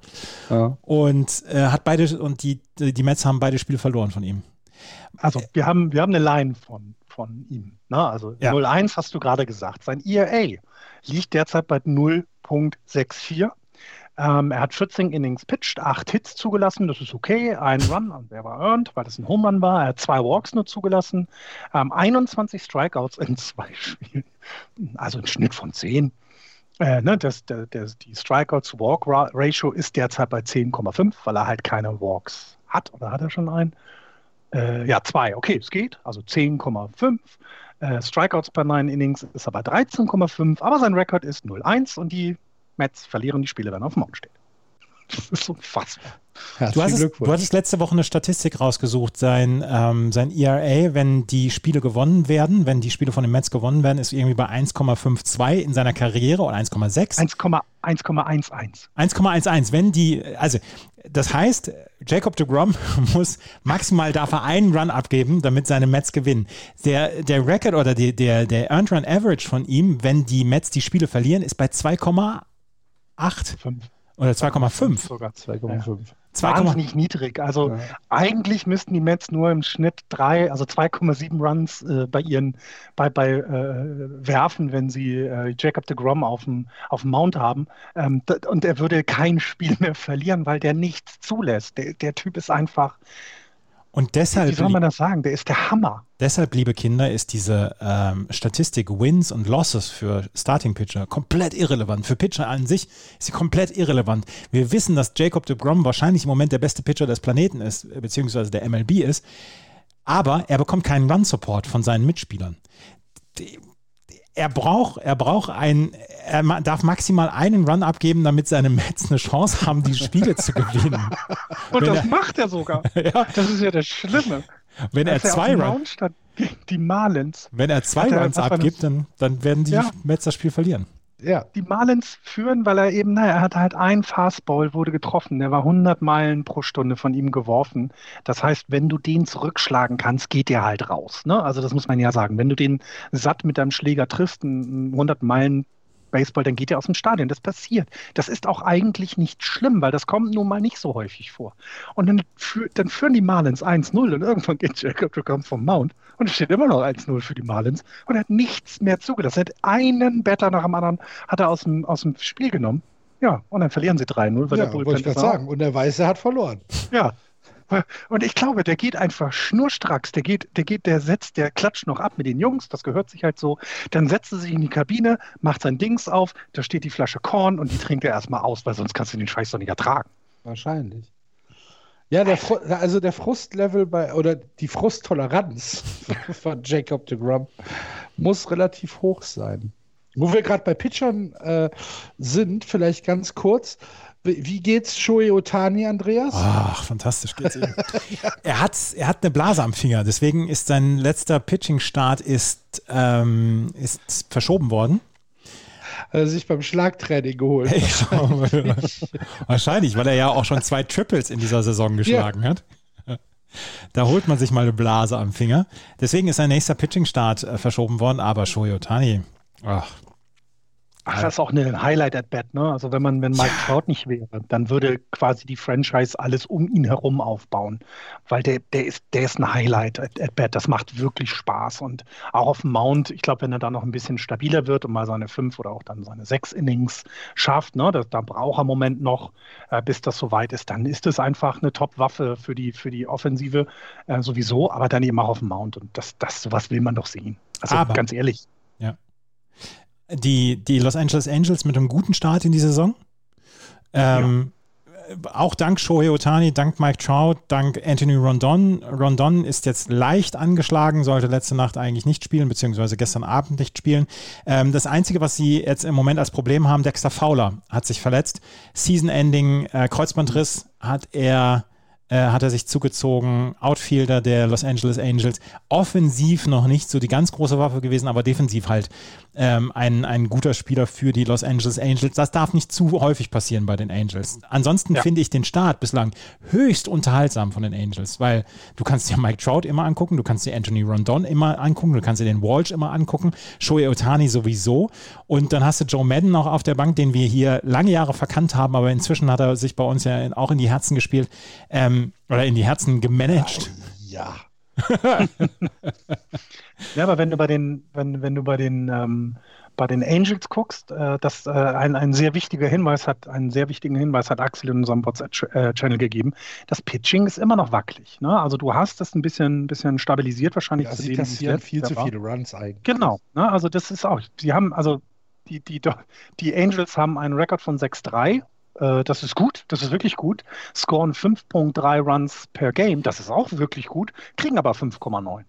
Ja. Und äh, hat beide, und die, die Mets haben beide Spiele verloren von ihm. Also wir haben, wir haben eine Line von, von ihm. Ne? Also ja. 0-1 hast du gerade gesagt. Sein ERA liegt derzeit bei 0.64. Ähm, er hat 14 Innings pitched, 8 Hits zugelassen, das ist okay. Ein Run, und der war earned, weil das ein Home Run war. Er hat zwei Walks nur zugelassen, ähm, 21 Strikeouts in [LAUGHS] zwei Spielen, also ein Schnitt von 10. Äh, ne, das, der, der, die Strikeout-to-Walk-Ratio ist derzeit bei 10,5, weil er halt keine Walks hat. Oder hat er schon einen? Äh, ja, zwei. Okay, es geht. Also 10,5. Äh, Strikeouts per 9 Innings ist aber 13,5, aber sein Rekord ist 0-1 und die Mets verlieren die Spiele, wenn er auf dem Mount steht. Das ist unfassbar. Du hast, du hattest letzte Woche eine Statistik rausgesucht. Sein, ähm, sein ERA, wenn die Spiele gewonnen werden, wenn die Spiele von den Mets gewonnen werden, ist irgendwie bei 1,52 in seiner Karriere oder 1,6. 1,11. 1,11. Wenn die, also das heißt, Jacob de Grom [LAUGHS] muss maximal dafür einen Run abgeben, damit seine Mets gewinnen. Der, der Record oder die, der, der Earned Run Average von ihm, wenn die Mets die Spiele verlieren, ist bei 2,8. Oder 2,5. Sogar 2,5. Ja. Wahnsinnig niedrig. Also ja. eigentlich müssten die Mets nur im Schnitt drei, also 2,7 Runs äh, bei ihren, bei, bei äh, werfen, wenn sie äh, Jacob de Grom auf dem, auf dem Mount haben. Ähm, und er würde kein Spiel mehr verlieren, weil der nichts zulässt. Der, der Typ ist einfach, und deshalb. Wie soll man das sagen? Der ist der Hammer. Deshalb, liebe Kinder, ist diese ähm, Statistik Wins und Losses für Starting Pitcher komplett irrelevant. Für Pitcher an sich ist sie komplett irrelevant. Wir wissen, dass Jacob de Grom wahrscheinlich im Moment der beste Pitcher des Planeten ist, beziehungsweise der MLB ist. Aber er bekommt keinen Run-Support von seinen Mitspielern. Die, er braucht, er braucht ein, er darf maximal einen Run abgeben, damit seine Mets eine Chance haben, die Spiele zu gewinnen. [LAUGHS] Und Wenn das er, macht er sogar. [LAUGHS] ja. Das ist ja das Schlimme. Wenn er zwei Runs, die Marlins. Wenn er zwei Runs abgibt, dann, dann werden die ja. Mets das Spiel verlieren. Ja. Die Marlins führen, weil er eben, naja, er hatte halt ein Fastball, wurde getroffen. Der war 100 Meilen pro Stunde von ihm geworfen. Das heißt, wenn du den zurückschlagen kannst, geht der halt raus. Ne? Also das muss man ja sagen. Wenn du den satt mit deinem Schläger triffst, 100 Meilen Baseball, dann geht er aus dem Stadion. Das passiert. Das ist auch eigentlich nicht schlimm, weil das kommt nun mal nicht so häufig vor. Und dann, für, dann führen die Marlins 1-0 und irgendwann geht Jacob Degrom vom Mount und es steht immer noch 1-0 für die Marlins und er hat nichts mehr zugelassen. Er hat einen Better nach dem anderen hat er aus dem, aus dem Spiel genommen. Ja, und dann verlieren sie 3-0, weil ja, der Bullpen ich sagen. Und der Weiße hat verloren. Ja, und ich glaube, der geht einfach schnurstracks. Der geht, der geht, der setzt, der klatscht noch ab mit den Jungs. Das gehört sich halt so. Dann setzt er sich in die Kabine, macht sein Dings auf. Da steht die Flasche Korn und die trinkt er erstmal aus, weil sonst kannst du den Scheiß doch nicht ertragen. Wahrscheinlich. Ja, der also der Frustlevel bei oder die Frusttoleranz [LAUGHS] von Jacob de Grum muss relativ hoch sein. Wo wir gerade bei Pitchern äh, sind, vielleicht ganz kurz. Wie geht's Shoei Otani, Andreas? Ach, fantastisch geht's ihm. [LAUGHS] er, hat, er hat eine Blase am Finger, deswegen ist sein letzter Pitching-Start ist, ähm, ist verschoben worden. Er sich beim Schlagtraining geholt. [LAUGHS] Wahrscheinlich, weil er ja auch schon zwei Triples in dieser Saison geschlagen ja. hat. Da holt man sich mal eine Blase am Finger. Deswegen ist sein nächster Pitching-Start äh, verschoben worden, aber Shoei Otani, ach, Ach, das ist auch eine Highlight at Bat, ne? Also wenn man, wenn Mike. Trout nicht wäre, dann würde quasi die Franchise alles um ihn herum aufbauen. Weil der, der ist, der ist ein Highlight at, at Bat. Das macht wirklich Spaß. Und auch auf dem Mount, ich glaube, wenn er da noch ein bisschen stabiler wird und mal seine fünf oder auch dann seine sechs Innings schafft, ne, das, da braucht er einen Moment noch, äh, bis das soweit ist, dann ist es einfach eine Top-Waffe für die, für die Offensive äh, sowieso, aber dann eben auch auf dem Mount. Und das, das sowas will man doch sehen. Also aber, ganz ehrlich. Die, die Los Angeles Angels mit einem guten Start in die Saison. Ähm, ja. Auch dank Shohei Otani, dank Mike Trout, dank Anthony Rondon. Rondon ist jetzt leicht angeschlagen, sollte letzte Nacht eigentlich nicht spielen, beziehungsweise gestern Abend nicht spielen. Ähm, das Einzige, was sie jetzt im Moment als Problem haben, Dexter Fowler hat sich verletzt. Season-Ending, äh, Kreuzbandriss hat er äh, hat er sich zugezogen. Outfielder der Los Angeles Angels. Offensiv noch nicht so die ganz große Waffe gewesen, aber defensiv halt ähm, ein, ein guter Spieler für die Los Angeles Angels. Das darf nicht zu häufig passieren bei den Angels. Ansonsten ja. finde ich den Start bislang höchst unterhaltsam von den Angels, weil du kannst dir Mike Trout immer angucken, du kannst dir Anthony Rondon immer angucken, du kannst dir den Walsh immer angucken, Shohei Otani sowieso und dann hast du Joe Madden noch auf der Bank, den wir hier lange Jahre verkannt haben, aber inzwischen hat er sich bei uns ja auch in die Herzen gespielt ähm, oder in die Herzen gemanagt. Ja. Ja, aber wenn du bei den, wenn, wenn du bei den, ähm, bei den Angels guckst, äh, das äh, ein, ein sehr wichtiger Hinweis hat, einen sehr wichtigen Hinweis hat Axel in unserem WhatsApp-Channel gegeben. Das Pitching ist immer noch wackelig. Ne? Also du hast das ein bisschen, bisschen stabilisiert wahrscheinlich. Ja, sie kassieren viel zu viele Runs eigentlich. Genau. Ne? Also das ist auch, sie haben, also die, die, die Angels haben einen Rekord von 6-3 äh, das ist gut, das ist wirklich gut. Scoren 5.3 Runs per Game, das ist auch wirklich gut, kriegen aber 5,9.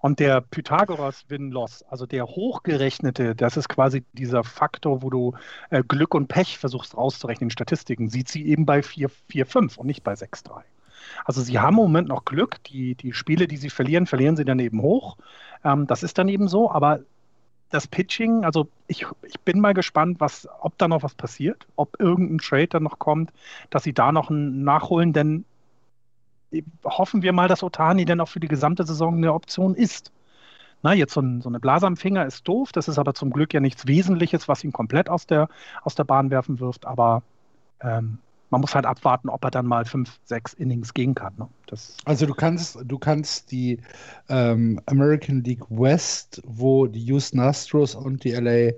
Und der Pythagoras Win-Loss, also der hochgerechnete, das ist quasi dieser Faktor, wo du äh, Glück und Pech versuchst rauszurechnen in Statistiken, sieht sie eben bei 4,5 und nicht bei 6,3. Also sie haben im Moment noch Glück. Die, die Spiele, die sie verlieren, verlieren sie dann eben hoch. Ähm, das ist dann eben so, aber das Pitching, also ich, ich bin mal gespannt, was, ob da noch was passiert, ob irgendein Trade dann noch kommt, dass sie da noch ein nachholen, denn hoffen wir mal, dass Otani dann auch für die gesamte Saison eine Option ist. Na, jetzt so, ein, so eine Blase am Finger ist doof, das ist aber zum Glück ja nichts Wesentliches, was ihn komplett aus der, aus der Bahn werfen wirft, aber ähm, man muss halt abwarten, ob er dann mal fünf, sechs Innings gehen kann. Ne? also du kannst, du kannst die ähm, American League West, wo die Houston Astros und die LA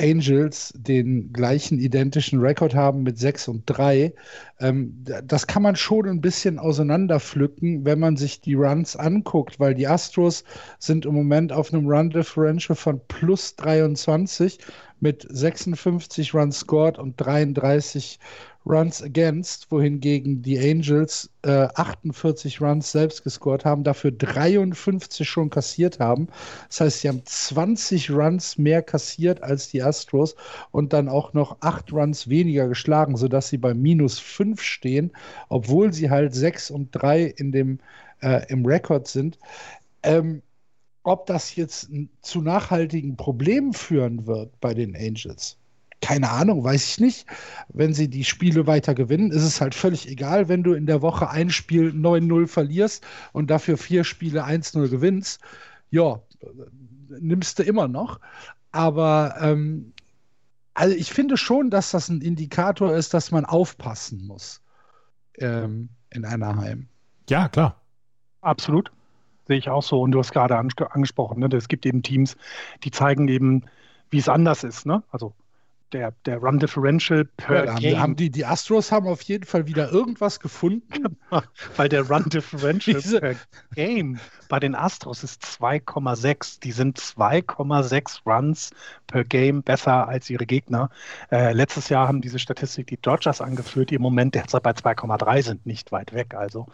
Angels den gleichen identischen Rekord haben mit 6 und 3. Ähm, das kann man schon ein bisschen auseinanderpflücken, wenn man sich die Runs anguckt, weil die Astros sind im Moment auf einem Run Differential von plus 23 mit 56 Runs scored und 33 Runs against, wohingegen die Angels äh, 48 Runs selbst gescored haben, dafür 53 schon kassiert haben. Das heißt, sie haben 20 Runs mehr kassiert als die Astros und dann auch noch 8 Runs weniger geschlagen, sodass sie bei minus 5 stehen, obwohl sie halt 6 und 3 in dem, äh, im Rekord sind. Ähm, ob das jetzt zu nachhaltigen Problemen führen wird bei den Angels, keine Ahnung, weiß ich nicht. Wenn sie die Spiele weiter gewinnen, ist es halt völlig egal, wenn du in der Woche ein Spiel 9-0 verlierst und dafür vier Spiele 1-0 gewinnst. Ja, nimmst du immer noch. Aber ähm, also ich finde schon, dass das ein Indikator ist, dass man aufpassen muss ähm, in Anaheim. Ja, klar. Absolut. Sehe ich auch so. Und du hast gerade angesprochen, ne? es gibt eben Teams, die zeigen eben, wie es anders ist. Ne? Also der, der Run Differential per ja, Game. Haben die, die Astros haben auf jeden Fall wieder irgendwas gefunden. [LAUGHS] Weil der Run Differential per Game bei den Astros ist 2,6. Die sind 2,6 Runs per Game besser als ihre Gegner. Äh, letztes Jahr haben diese Statistik die Dodgers angeführt, die im Moment derzeit bei 2,3 sind, nicht weit weg. Also,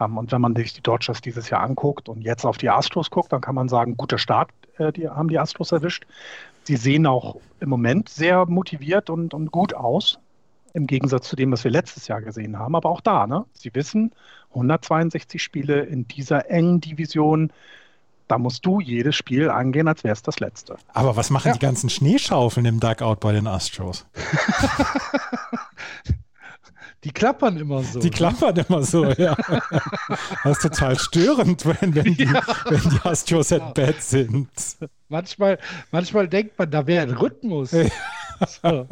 ähm, und wenn man sich die Dodgers dieses Jahr anguckt und jetzt auf die Astros guckt, dann kann man sagen, guter Start äh, die haben die Astros erwischt. Sie sehen auch im Moment sehr motiviert und, und gut aus, im Gegensatz zu dem, was wir letztes Jahr gesehen haben. Aber auch da, ne? Sie wissen, 162 Spiele in dieser engen Division, da musst du jedes Spiel angehen, als wäre es das letzte. Aber was machen ja. die ganzen Schneeschaufeln im Dugout bei den Astros? [LAUGHS] Die klappern immer so. Die ne? klappern immer so, ja. Das ist total störend, wenn, wenn, die, ja. wenn die Astros at bat sind. manchmal, manchmal denkt man, da wäre ein Rhythmus. So.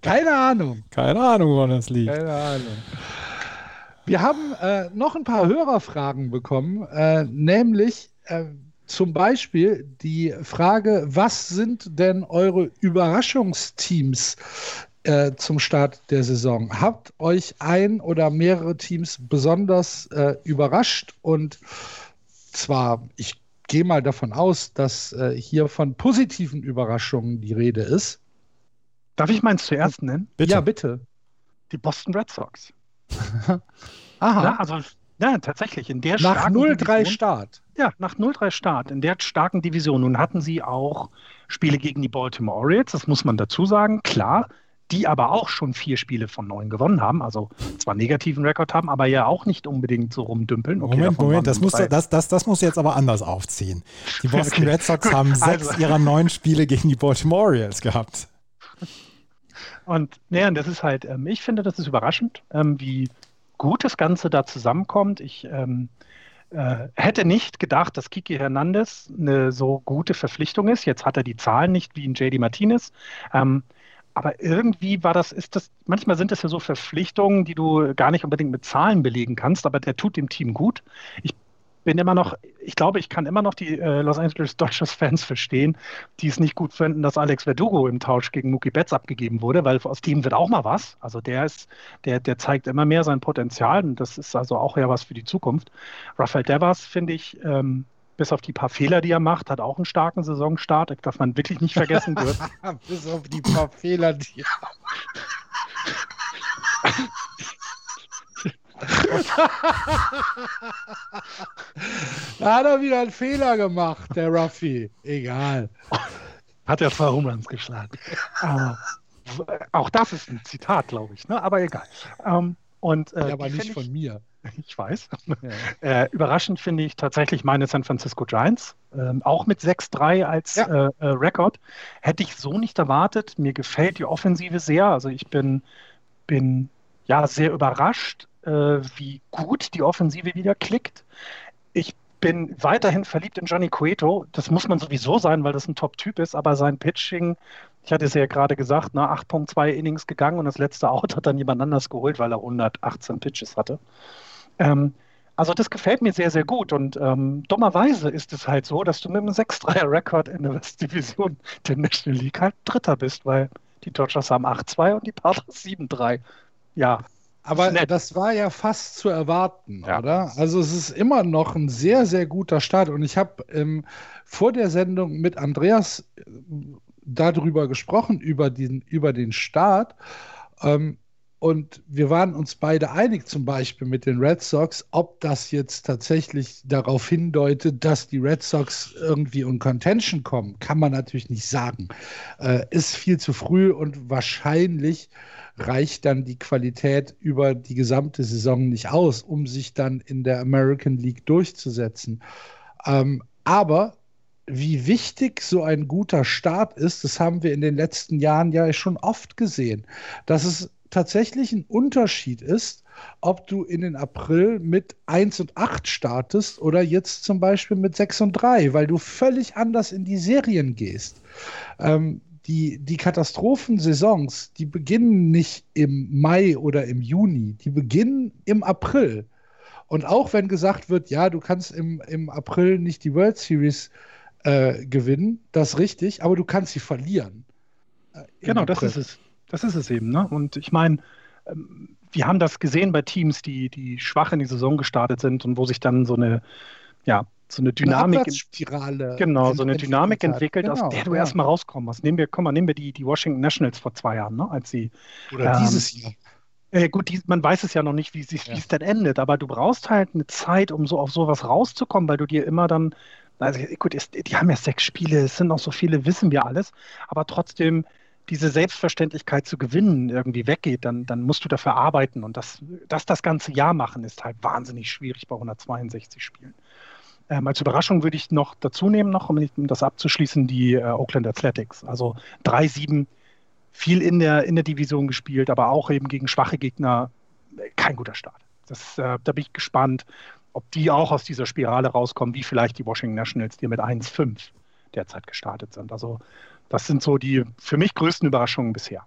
Keine Ahnung. Keine Ahnung, woran das liegt. Keine Ahnung. Wir haben äh, noch ein paar Hörerfragen bekommen, äh, nämlich äh, zum Beispiel die Frage, was sind denn eure Überraschungsteams äh, zum Start der Saison? Habt euch ein oder mehrere Teams besonders äh, überrascht? Und zwar, ich gehe mal davon aus, dass äh, hier von positiven Überraschungen die Rede ist. Darf ich meins zuerst nennen? Bitte. Ja, bitte. Die Boston Red Sox. [LAUGHS] Aha. Ja, also ja, tatsächlich. In der nach 0-3 Start. Ja, nach 0-3 Start. In der starken Division. Nun hatten sie auch Spiele gegen die Baltimore Orioles, das muss man dazu sagen, klar. Die aber auch schon vier Spiele von neun gewonnen haben, also zwar negativen Rekord haben, aber ja auch nicht unbedingt so rumdümpeln. Okay, Moment, Moment, das muss, das, das, das muss jetzt aber anders aufziehen. Die [LAUGHS] Boston okay. Red Sox haben sechs also. ihrer neun Spiele gegen die Baltimore Orioles gehabt. Und naja, das ist halt, ähm, ich finde, das ist überraschend, ähm, wie gut das Ganze da zusammenkommt. Ich ähm, äh, hätte nicht gedacht, dass Kiki Hernandez eine so gute Verpflichtung ist. Jetzt hat er die Zahlen nicht wie ein JD Martinez. Ähm, aber irgendwie war das, ist das, manchmal sind das ja so Verpflichtungen, die du gar nicht unbedingt mit Zahlen belegen kannst, aber der tut dem Team gut. Ich bin immer noch, ich glaube, ich kann immer noch die äh, Los Angeles [LAUGHS] Dodgers Fans verstehen, die es nicht gut finden, dass Alex Verdugo im Tausch gegen Mookie Betts abgegeben wurde, weil aus dem wird auch mal was. Also der ist, der, der zeigt immer mehr sein Potenzial und das ist also auch ja was für die Zukunft. Rafael Devers finde ich, ähm, bis auf die paar Fehler, die er macht, hat auch einen starken Saisonstart. Das darf man wirklich nicht vergessen [LAUGHS] bis auf die paar Fehler, die er da hat er wieder einen Fehler gemacht, der Ruffy. Egal. Hat er zwei Homeruns geschlagen. Aber auch das ist ein Zitat, glaube ich, ne? aber egal. Ähm, und, äh, ja, aber nicht von mir. [LAUGHS] Ich weiß. Ja. Äh, überraschend finde ich tatsächlich meine San Francisco Giants. Ähm, auch mit 6-3 als ja. äh, äh, Rekord. Hätte ich so nicht erwartet. Mir gefällt die Offensive sehr. Also ich bin, bin ja sehr überrascht, äh, wie gut die Offensive wieder klickt. Ich bin weiterhin verliebt in Johnny Cueto. Das muss man sowieso sein, weil das ein Top-Typ ist, aber sein Pitching, ich hatte es ja gerade gesagt, ne, 8.2 Innings gegangen und das letzte Out hat dann jemand anders geholt, weil er 118 Pitches hatte. Ähm, also das gefällt mir sehr, sehr gut. Und ähm, dummerweise ist es halt so, dass du mit einem 6-3er-Rekord in der West Division der National League halt Dritter bist, weil die Dodgers haben 8-2 und die Padres 7-3. Ja, aber das war ja fast zu erwarten, ja. oder? Also es ist immer noch ein sehr, sehr guter Start. Und ich habe ähm, vor der Sendung mit Andreas äh, darüber gesprochen, über den, über den Start. Ähm, und wir waren uns beide einig, zum Beispiel mit den Red Sox, ob das jetzt tatsächlich darauf hindeutet, dass die Red Sox irgendwie in Contention kommen, kann man natürlich nicht sagen. Äh, ist viel zu früh und wahrscheinlich reicht dann die Qualität über die gesamte Saison nicht aus, um sich dann in der American League durchzusetzen. Ähm, aber wie wichtig so ein guter Start ist, das haben wir in den letzten Jahren ja schon oft gesehen, dass es tatsächlich ein Unterschied ist, ob du in den April mit 1 und 8 startest oder jetzt zum Beispiel mit 6 und 3, weil du völlig anders in die Serien gehst. Ähm, die, die Katastrophensaisons, die beginnen nicht im Mai oder im Juni, die beginnen im April. Und auch wenn gesagt wird, ja, du kannst im, im April nicht die World Series äh, gewinnen, das ist richtig, aber du kannst sie verlieren. Äh, genau, das ist es. Das ist es eben. Ne? Und ich meine, ähm, wir haben das gesehen bei Teams, die, die schwach in die Saison gestartet sind und wo sich dann so eine, ja, so eine Dynamik. Eine genau, so eine Dynamik entwickelt, genau, aus der du ja. erstmal rauskommen musst. Nehmen wir, komm mal, nehmen wir die, die Washington Nationals vor zwei Jahren, ne, als sie. Oder ähm, dieses Jahr. Äh, gut, die, man weiß es ja noch nicht, wie ja. es denn endet, aber du brauchst halt eine Zeit, um so auf sowas rauszukommen, weil du dir immer dann, also gut, ist, die haben ja sechs Spiele, es sind noch so viele, wissen wir alles, aber trotzdem diese Selbstverständlichkeit zu gewinnen irgendwie weggeht, dann, dann musst du dafür arbeiten und das, das das ganze Jahr machen ist halt wahnsinnig schwierig bei 162 Spielen. Ähm, als Überraschung würde ich noch dazu nehmen, noch, um das abzuschließen, die äh, Oakland Athletics. Also 3-7, viel in der, in der Division gespielt, aber auch eben gegen schwache Gegner. Kein guter Start. Das, äh, da bin ich gespannt, ob die auch aus dieser Spirale rauskommen, wie vielleicht die Washington Nationals, die mit 1-5 derzeit gestartet sind. Also das sind so die für mich größten Überraschungen bisher.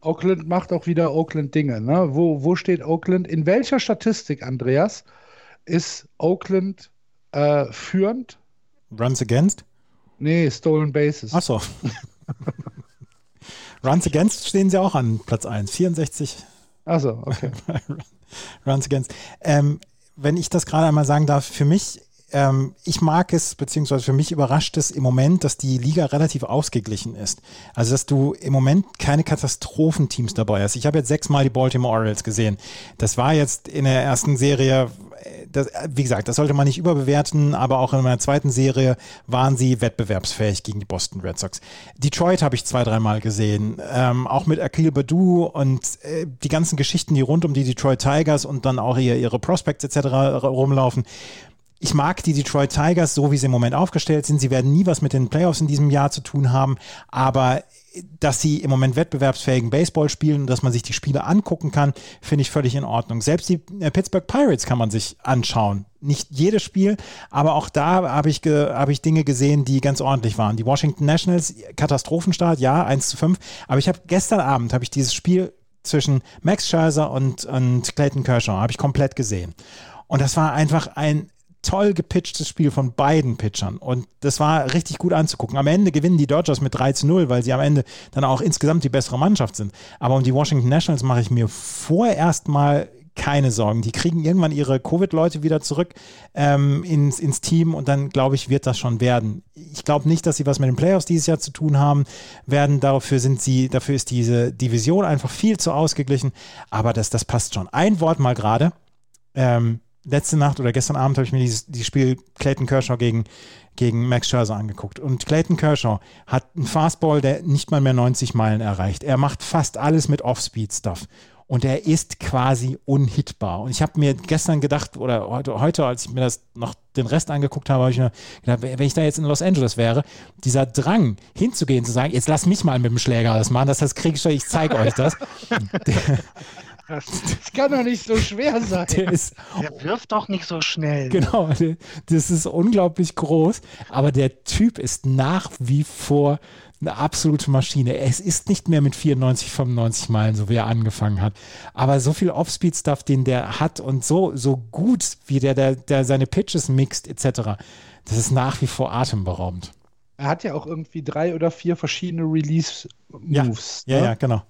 Oakland macht auch wieder Oakland Dinge. Ne? Wo, wo steht Oakland? In welcher Statistik, Andreas, ist Oakland äh, führend? Runs against? Nee, Stolen Bases. Achso. [LAUGHS] Runs against stehen sie auch an Platz 1. 64. Achso, okay. [LAUGHS] Runs against. Ähm, wenn ich das gerade einmal sagen darf, für mich ähm, ich mag es, beziehungsweise für mich überrascht es im Moment, dass die Liga relativ ausgeglichen ist. Also, dass du im Moment keine Katastrophenteams dabei hast. Ich habe jetzt sechsmal die Baltimore Orioles gesehen. Das war jetzt in der ersten Serie, äh, das, wie gesagt, das sollte man nicht überbewerten, aber auch in meiner zweiten Serie waren sie wettbewerbsfähig gegen die Boston Red Sox. Detroit habe ich zwei, dreimal gesehen, ähm, auch mit Akil Badu und äh, die ganzen Geschichten, die rund um die Detroit Tigers und dann auch ihre, ihre Prospects etc. rumlaufen ich mag die Detroit Tigers, so wie sie im Moment aufgestellt sind. Sie werden nie was mit den Playoffs in diesem Jahr zu tun haben, aber dass sie im Moment wettbewerbsfähigen Baseball spielen und dass man sich die Spiele angucken kann, finde ich völlig in Ordnung. Selbst die äh, Pittsburgh Pirates kann man sich anschauen. Nicht jedes Spiel, aber auch da habe ich, hab ich Dinge gesehen, die ganz ordentlich waren. Die Washington Nationals, Katastrophenstart, ja, 1 zu 5. Aber ich habe gestern Abend habe ich dieses Spiel zwischen Max Scherzer und, und Clayton Kershaw habe ich komplett gesehen. Und das war einfach ein toll gepitchtes Spiel von beiden Pitchern. Und das war richtig gut anzugucken. Am Ende gewinnen die Dodgers mit 3 zu 0, weil sie am Ende dann auch insgesamt die bessere Mannschaft sind. Aber um die Washington Nationals mache ich mir vorerst mal keine Sorgen. Die kriegen irgendwann ihre Covid-Leute wieder zurück ähm, ins, ins Team und dann, glaube ich, wird das schon werden. Ich glaube nicht, dass sie was mit den Playoffs dieses Jahr zu tun haben werden. Dafür sind sie, dafür ist diese Division einfach viel zu ausgeglichen. Aber das, das passt schon. Ein Wort mal gerade. Ähm, letzte Nacht oder gestern Abend habe ich mir dieses, dieses Spiel Clayton Kershaw gegen, gegen Max Scherzer angeguckt. Und Clayton Kershaw hat einen Fastball, der nicht mal mehr 90 Meilen erreicht. Er macht fast alles mit Off-Speed-Stuff. Und er ist quasi unhittbar. Und ich habe mir gestern gedacht, oder heute, heute, als ich mir das noch den Rest angeguckt habe, habe ich mir gedacht, wenn ich da jetzt in Los Angeles wäre, dieser Drang hinzugehen, zu sagen, jetzt lass mich mal mit dem Schläger das machen, das, das kriege ich, ich zeige euch das. [LAUGHS] [LAUGHS] [LAUGHS] der, das, kann doch nicht so schwer [LAUGHS] sein. Der, ist, der wirft doch nicht so schnell. Genau, der, das ist unglaublich groß, aber der Typ ist nach wie vor eine absolute Maschine. Es ist nicht mehr mit 94, 95 Meilen, so wie er angefangen hat. Aber so viel Offspeed-Stuff, den der hat und so, so gut, wie der, der, der seine Pitches mixt, etc., das ist nach wie vor atemberaubend. Er hat ja auch irgendwie drei oder vier verschiedene Release-Moves. Ja, ja, ne? ja, genau.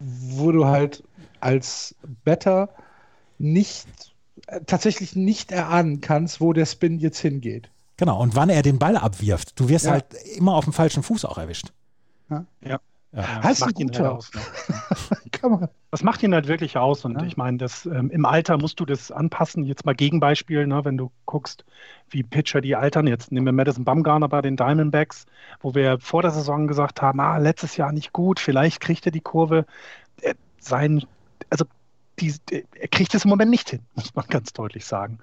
Wo du halt als Better nicht äh, tatsächlich nicht erahnen kannst, wo der Spin jetzt hingeht. Genau, und wann er den Ball abwirft. Du wirst ja. halt immer auf dem falschen Fuß auch erwischt. Ja. ja. Ja, das macht ihn halt aus. Ne? [LAUGHS] das macht ihn halt wirklich aus. Und ja. ich meine, das, ähm, im Alter musst du das anpassen. Jetzt mal Gegenbeispiel, ne, wenn du guckst, wie Pitcher die altern. Jetzt nehmen wir Madison Bumgarner bei den Diamondbacks, wo wir vor der Saison gesagt haben, ah, letztes Jahr nicht gut, vielleicht kriegt er die Kurve. Äh, sein also die, er kriegt es im Moment nicht hin, muss man ganz deutlich sagen.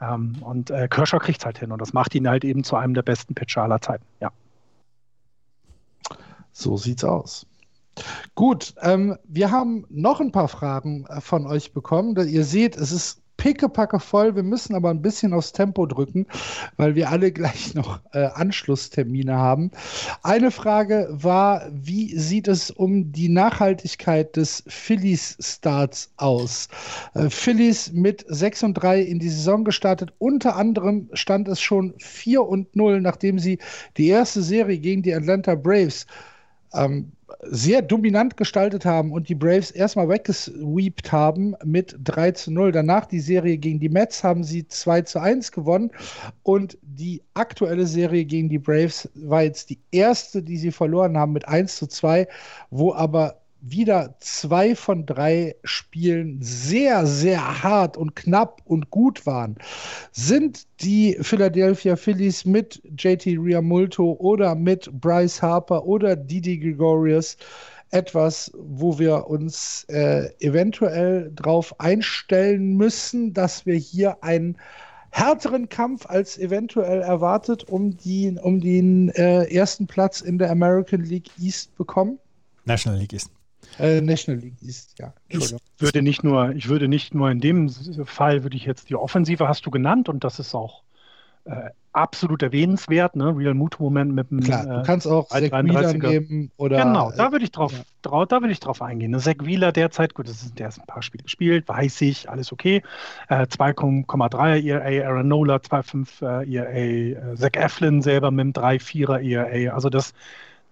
Ähm, und äh, Kershaw kriegt es halt hin und das macht ihn halt eben zu einem der besten Pitcher aller Zeiten. Ja. So sieht's aus. Gut, ähm, wir haben noch ein paar Fragen äh, von euch bekommen. Ihr seht, es ist pickepacke voll. Wir müssen aber ein bisschen aufs Tempo drücken, weil wir alle gleich noch äh, Anschlusstermine haben. Eine Frage war, wie sieht es um die Nachhaltigkeit des Phillies-Starts aus? Äh, Phillies mit 6 und 3 in die Saison gestartet. Unter anderem stand es schon 4 und 0, nachdem sie die erste Serie gegen die Atlanta Braves ähm, sehr dominant gestaltet haben und die Braves erstmal weggesweept haben mit 3 zu 0. Danach die Serie gegen die Mets haben sie 2 zu 1 gewonnen und die aktuelle Serie gegen die Braves war jetzt die erste, die sie verloren haben mit 1 zu 2, wo aber wieder zwei von drei Spielen sehr, sehr hart und knapp und gut waren, sind die Philadelphia Phillies mit JT Riamulto oder mit Bryce Harper oder Didi Gregorius etwas, wo wir uns äh, eventuell darauf einstellen müssen, dass wir hier einen härteren Kampf als eventuell erwartet um, die, um den äh, ersten Platz in der American League East bekommen? National League East. Äh, National League ist, ja. Ich würde nicht nur, ich würde nicht nur in dem Fall, würde ich jetzt die Offensive hast du genannt und das ist auch äh, absolut erwähnenswert, ne? Real Muto-Moment mit dem. Klar, du kannst auch Zach Wheeler nehmen oder. Genau, da würde ich drauf, ja. drauf, da würde ich drauf eingehen. Zach Wheeler derzeit, gut, das ist, der ist ein paar Spiele gespielt, weiß ich, alles okay. Äh, 2,3er ERA, Aaron Nola 2,5 äh, ERA, äh, Zach Eflin selber mit einem 3,4er ERA. Also das,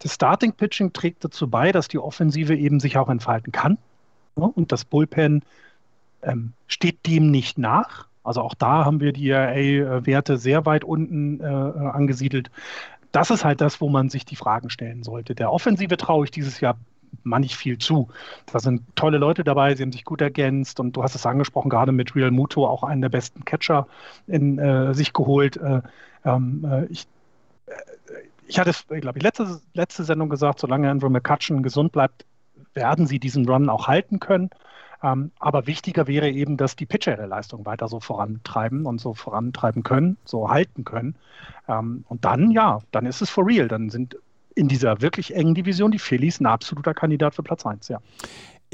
das Starting Pitching trägt dazu bei, dass die Offensive eben sich auch entfalten kann. Ne? Und das Bullpen ähm, steht dem nicht nach. Also auch da haben wir die ERA-Werte sehr weit unten äh, angesiedelt. Das ist halt das, wo man sich die Fragen stellen sollte. Der Offensive traue ich dieses Jahr manch viel zu. Da sind tolle Leute dabei, sie haben sich gut ergänzt und du hast es angesprochen, gerade mit Real Muto auch einen der besten Catcher in äh, sich geholt. Äh, ähm, äh, ich, äh, ich hatte es, glaube ich, letzte, letzte Sendung gesagt, solange Andrew McCutcheon gesund bleibt, werden sie diesen Run auch halten können. Ähm, aber wichtiger wäre eben, dass die Pitcher ihre Leistung weiter so vorantreiben und so vorantreiben können, so halten können. Ähm, und dann, ja, dann ist es for real. Dann sind in dieser wirklich engen Division die Phillies ein absoluter Kandidat für Platz 1, ja.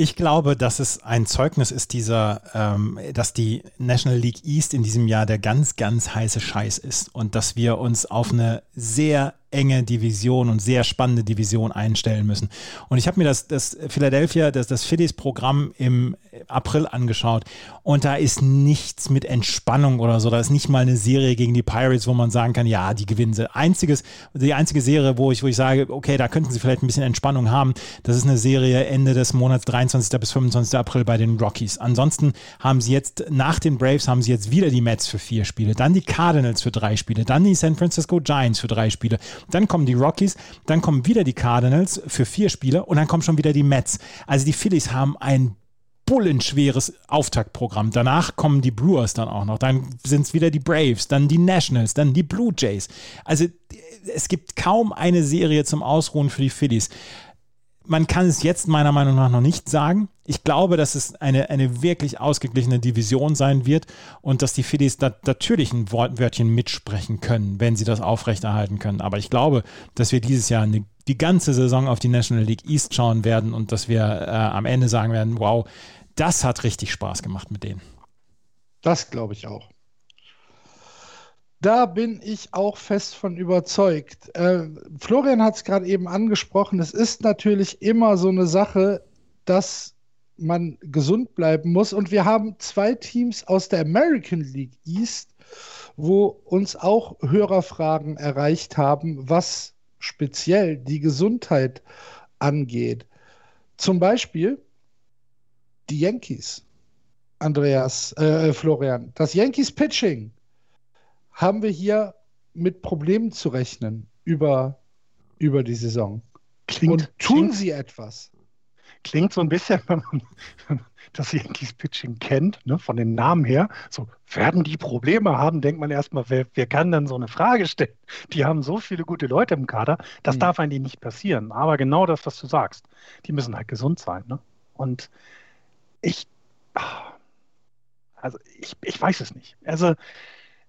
Ich glaube, dass es ein Zeugnis ist, dieser, ähm, dass die National League East in diesem Jahr der ganz, ganz heiße Scheiß ist und dass wir uns auf eine sehr enge Division und sehr spannende Division einstellen müssen. Und ich habe mir das, das Philadelphia, das, das Phillies-Programm im April angeschaut und da ist nichts mit Entspannung oder so. Da ist nicht mal eine Serie gegen die Pirates, wo man sagen kann, ja, die gewinnen sie. Einziges, die einzige Serie, wo ich, wo ich sage, okay, da könnten sie vielleicht ein bisschen Entspannung haben, das ist eine Serie Ende des Monats 23. bis 25. April bei den Rockies. Ansonsten haben sie jetzt, nach den Braves haben sie jetzt wieder die Mets für vier Spiele, dann die Cardinals für drei Spiele, dann die San Francisco Giants für drei Spiele dann kommen die Rockies, dann kommen wieder die Cardinals für vier Spiele und dann kommen schon wieder die Mets. Also die Phillies haben ein bullenschweres Auftaktprogramm. Danach kommen die Brewers dann auch noch. Dann sind es wieder die Braves, dann die Nationals, dann die Blue Jays. Also es gibt kaum eine Serie zum Ausruhen für die Phillies man kann es jetzt meiner Meinung nach noch nicht sagen. Ich glaube, dass es eine, eine wirklich ausgeglichene Division sein wird und dass die Phillies da natürlich ein Wörtchen mitsprechen können, wenn sie das aufrechterhalten können. Aber ich glaube, dass wir dieses Jahr eine, die ganze Saison auf die National League East schauen werden und dass wir äh, am Ende sagen werden, wow, das hat richtig Spaß gemacht mit denen. Das glaube ich auch. Da bin ich auch fest von überzeugt. Äh, Florian hat es gerade eben angesprochen. Es ist natürlich immer so eine Sache, dass man gesund bleiben muss. Und wir haben zwei Teams aus der American League East, wo uns auch Hörerfragen erreicht haben, was speziell die Gesundheit angeht. Zum Beispiel die Yankees. Andreas, äh, Florian, das Yankees Pitching haben wir hier mit Problemen zu rechnen über, über die Saison. Klingt, Und tun klingt, sie etwas? Klingt so ein bisschen, wenn man das Yankees Pitching kennt, ne, von den Namen her, so werden die Probleme haben, denkt man erstmal, wer, wer kann dann so eine Frage stellen? Die haben so viele gute Leute im Kader, das hm. darf eigentlich nicht passieren. Aber genau das, was du sagst, die müssen halt gesund sein. Ne? Und ich, ah, also ich, ich weiß es nicht. Also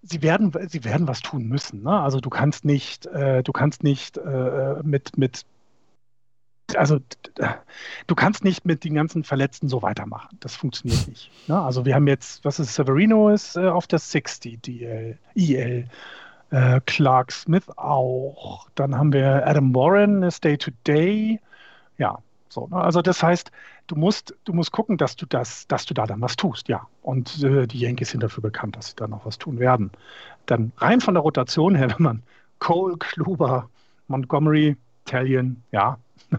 sie werden, sie werden was tun müssen. Ne? Also du kannst nicht, äh, du kannst nicht äh, mit, mit, also du kannst nicht mit den ganzen Verletzten so weitermachen. Das funktioniert nicht. Ne? Also wir haben jetzt, was ist Severino ist äh, auf der 60 DL. Äh, Clark Smith auch. Dann haben wir Adam Warren ist Day to Day. Ja, so. Ne? Also das heißt, du musst, du musst gucken, dass du das, dass du da dann was tust, ja. Und äh, die Yankees sind dafür bekannt, dass sie da noch was tun werden. Dann rein von der Rotation her, [LAUGHS] wenn man Cole, Kluber, Montgomery, Talion, ja, [LAUGHS]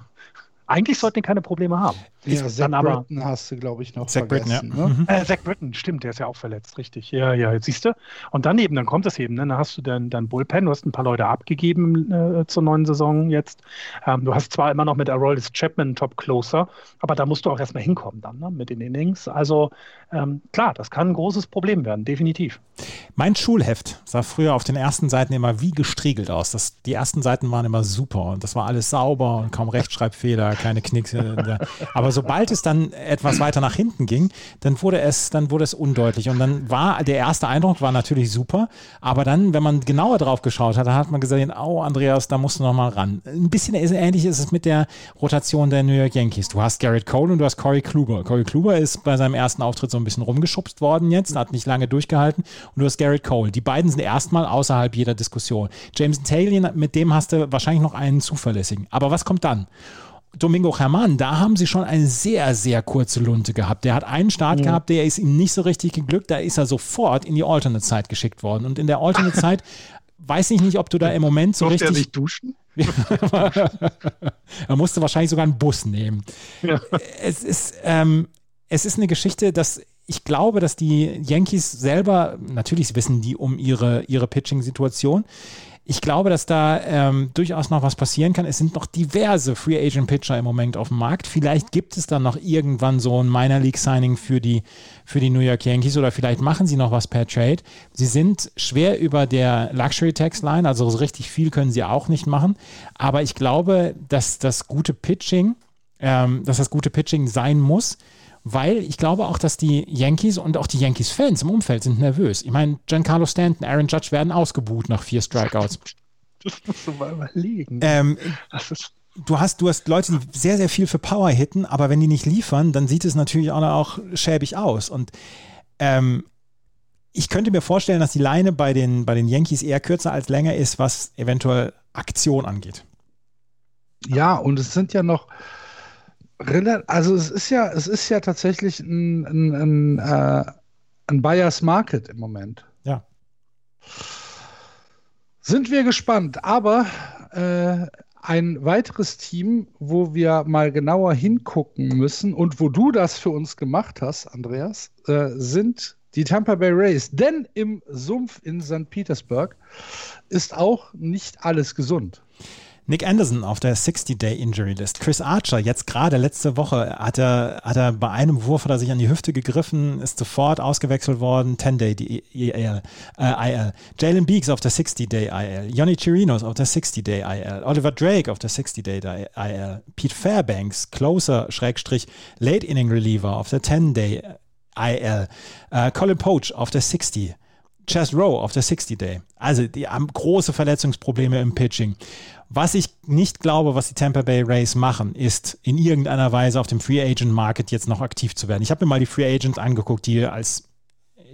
eigentlich sollten die keine Probleme haben. Ja, Zach dann aber, Britton hast du, glaube ich, noch Zach vergessen. Britton, ja. Ne? Mhm. Äh, Zach Britton, stimmt, der ist ja auch verletzt, richtig. Ja, ja, siehst du. Und dann eben, dann kommt es eben, ne? dann hast du dein, dein Bullpen, du hast ein paar Leute abgegeben äh, zur neuen Saison jetzt. Ähm, du hast zwar immer noch mit Aroldis Chapman Top Closer, aber da musst du auch erstmal hinkommen dann ne? mit den Innings. Also ähm, klar, das kann ein großes Problem werden, definitiv. Mein Schulheft sah früher auf den ersten Seiten immer wie gestriegelt aus. Das, die ersten Seiten waren immer super und das war alles sauber und kaum Rechtschreibfehler, keine Knicks. aber Aber sobald es dann etwas weiter nach hinten ging, dann wurde es, dann wurde es undeutlich. Und dann war der erste Eindruck war natürlich super, aber dann, wenn man genauer drauf geschaut hat, dann hat man gesehen, oh Andreas, da musst du noch mal ran. Ein bisschen ähnlich ist es mit der Rotation der New York Yankees. Du hast Garrett Cole und du hast Corey Kluber. Corey Kluber ist bei seinem ersten Auftritt so ein bisschen rumgeschubst worden jetzt, hat nicht lange durchgehalten. Und du hast Garrett Cole. Die beiden sind erstmal außerhalb jeder Diskussion. James Taylor, mit dem hast du wahrscheinlich noch einen zuverlässigen. Aber was kommt dann? Domingo Herman, da haben sie schon eine sehr, sehr kurze Lunte gehabt. Der hat einen Start ja. gehabt, der ist ihm nicht so richtig geglückt. Da ist er sofort in die Alternate-Zeit geschickt worden. Und in der Alternate-Zeit [LAUGHS] weiß ich nicht, ob du da im Moment so Durfte richtig. Er nicht duschen? [LAUGHS] er musste wahrscheinlich sogar einen Bus nehmen. Ja. Es, ist, ähm, es ist eine Geschichte, dass ich glaube, dass die Yankees selber, natürlich wissen die um ihre, ihre Pitching-Situation. Ich glaube, dass da ähm, durchaus noch was passieren kann. Es sind noch diverse Free Agent Pitcher im Moment auf dem Markt. Vielleicht gibt es dann noch irgendwann so ein Minor League Signing für die, für die New York Yankees oder vielleicht machen sie noch was per Trade. Sie sind schwer über der Luxury Tax Line, also so richtig viel können sie auch nicht machen. Aber ich glaube, dass das gute Pitching, ähm, dass das gute Pitching sein muss weil ich glaube auch, dass die Yankees und auch die Yankees-Fans im Umfeld sind nervös. Ich meine, Giancarlo Stanton, Aaron Judge werden ausgebuht nach vier Strikeouts. [LAUGHS] Das musst du mal überlegen. Ähm, du hast, du hast Leute, die sehr, sehr viel für Power hitten, aber wenn die nicht liefern, dann sieht es natürlich auch, auch schäbig aus. Und ähm, ich könnte mir vorstellen, dass die Leine bei den, bei den Yankees eher kürzer als länger ist, was eventuell Aktion angeht. Ja, und es sind ja noch, also es ist ja, es ist ja tatsächlich ein, ein, ein, äh, ein Buyers Market im Moment. Ja. Sind wir gespannt, aber äh, ein weiteres Team, wo wir mal genauer hingucken müssen und wo du das für uns gemacht hast, Andreas, äh, sind die Tampa Bay Rays. Denn im Sumpf in St. Petersburg ist auch nicht alles gesund. Nick Anderson auf der 60-Day Injury List. Chris Archer, jetzt gerade letzte Woche, hat er, hat er bei einem Wurf hat er sich an die Hüfte gegriffen, ist sofort ausgewechselt worden. 10-Day IL. Äh. Jalen Beeks auf der 60-Day IL. Johnny Chirinos auf der 60-Day IL. Oliver Drake auf der 60-Day IL. Pete Fairbanks, Closer, Schrägstrich, Late Inning Reliever auf der 10-Day IL. Uh, Colin Poach auf der 60. Chess Rowe auf der 60 Day. Also die haben große Verletzungsprobleme im Pitching. Was ich nicht glaube, was die Tampa Bay Rays machen, ist in irgendeiner Weise auf dem Free Agent Market jetzt noch aktiv zu werden. Ich habe mir mal die Free Agents angeguckt, die als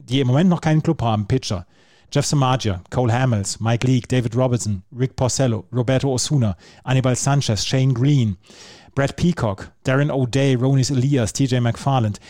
die im Moment noch keinen Club haben, Pitcher. Jeff Samagia, Cole Hamels, Mike Leake, David Robertson, Rick Porcello, Roberto Osuna, Anibal Sanchez, Shane Green, Brad Peacock, Darren O'Day, Ronis Elias, TJ McFarland.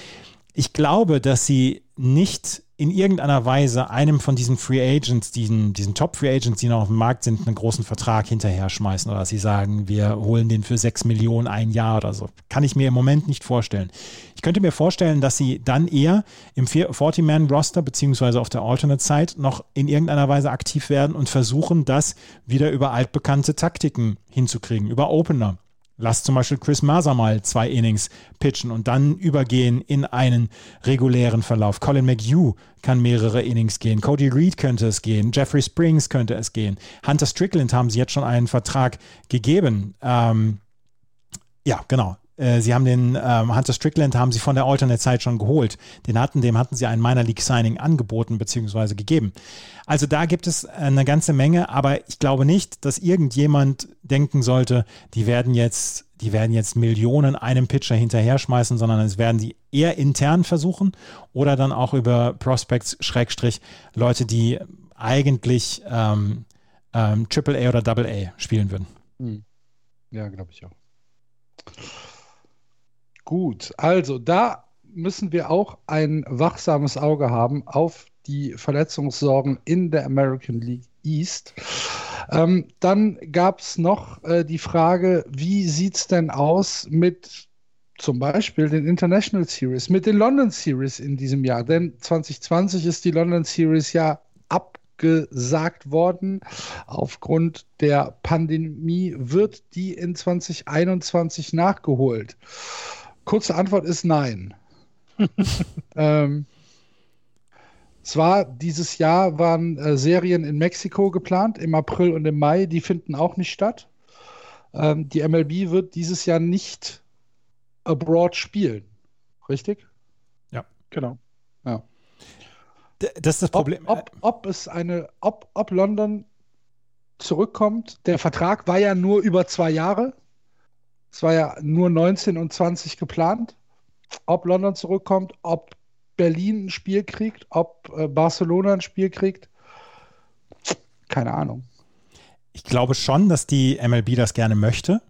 Ich glaube, dass sie nicht in irgendeiner Weise einem von diesen Free Agents, diesen, diesen Top-Free Agents, die noch auf dem Markt sind, einen großen Vertrag hinterher schmeißen oder sie sagen, wir holen den für sechs Millionen ein Jahr oder so. Kann ich mir im Moment nicht vorstellen. Ich könnte mir vorstellen, dass sie dann eher im 40-Man-Roster beziehungsweise auf der Alternate-Side noch in irgendeiner Weise aktiv werden und versuchen, das wieder über altbekannte Taktiken hinzukriegen, über Opener Lass zum Beispiel Chris Maser mal zwei Innings pitchen und dann übergehen in einen regulären Verlauf. Colin McHugh kann mehrere Innings gehen. Cody Reed könnte es gehen. Jeffrey Springs könnte es gehen. Hunter Strickland haben sie jetzt schon einen Vertrag gegeben. Ähm, ja, genau. Äh, sie haben den ähm, Hunter Strickland haben sie von der Alternate Zeit schon geholt. Den hatten, dem hatten sie ein Minor League Signing angeboten bzw. gegeben. Also da gibt es eine ganze Menge, aber ich glaube nicht, dass irgendjemand denken sollte, die werden jetzt, die werden jetzt Millionen einem Pitcher hinterher schmeißen, sondern es werden sie eher intern versuchen oder dann auch über Prospects Schrägstrich Leute, die eigentlich ähm, ähm, AAA oder Double A spielen würden. Hm. Ja, glaube ich auch. Gut, also da müssen wir auch ein wachsames Auge haben auf die Verletzungssorgen in der American League East. Ähm, dann gab es noch äh, die Frage, wie sieht es denn aus mit zum Beispiel den International Series, mit den London Series in diesem Jahr? Denn 2020 ist die London Series ja abgesagt worden. Aufgrund der Pandemie wird die in 2021 nachgeholt. Kurze Antwort ist nein. [LAUGHS] ähm, zwar dieses Jahr waren äh, Serien in Mexiko geplant, im April und im Mai, die finden auch nicht statt. Ähm, die MLB wird dieses Jahr nicht abroad spielen. Richtig? Ja. Genau. Ja. Das ist das Problem. Ob, ob, ob es eine, ob, ob London zurückkommt. Der Vertrag war ja nur über zwei Jahre. Es war ja nur 19 und 20 geplant. Ob London zurückkommt, ob Berlin ein Spiel kriegt, ob äh, Barcelona ein Spiel kriegt, keine Ahnung. Ich glaube schon, dass die MLB das gerne möchte,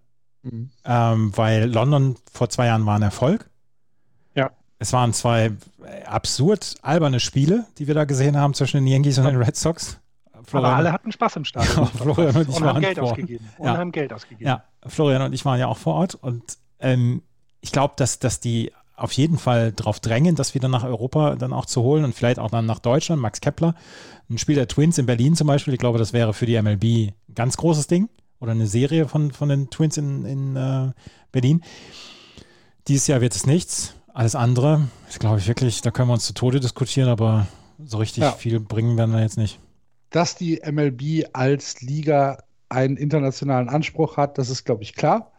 mhm. ähm, weil London vor zwei Jahren war ein Erfolg. Ja. Es waren zwei absurd alberne Spiele, die wir da gesehen haben zwischen den Yankees und den Red Sox. Florian, Aber alle hatten Spaß im Stadion. Ja, Florian und ich waren Geld vor. ausgegeben. Und ja. haben Geld ausgegeben. Ja, Florian und ich waren ja auch vor Ort und ähm, ich glaube, dass, dass die auf jeden Fall darauf drängen, das wieder nach Europa dann auch zu holen und vielleicht auch dann nach Deutschland. Max Kepler, ein Spiel der Twins in Berlin zum Beispiel, ich glaube, das wäre für die MLB ein ganz großes Ding oder eine Serie von, von den Twins in, in äh, Berlin. Dieses Jahr wird es nichts. Alles andere, ich glaube ich wirklich, da können wir uns zu Tode diskutieren, aber so richtig ja. viel bringen werden wir jetzt nicht dass die MLB als Liga einen internationalen Anspruch hat, das ist, glaube ich, klar.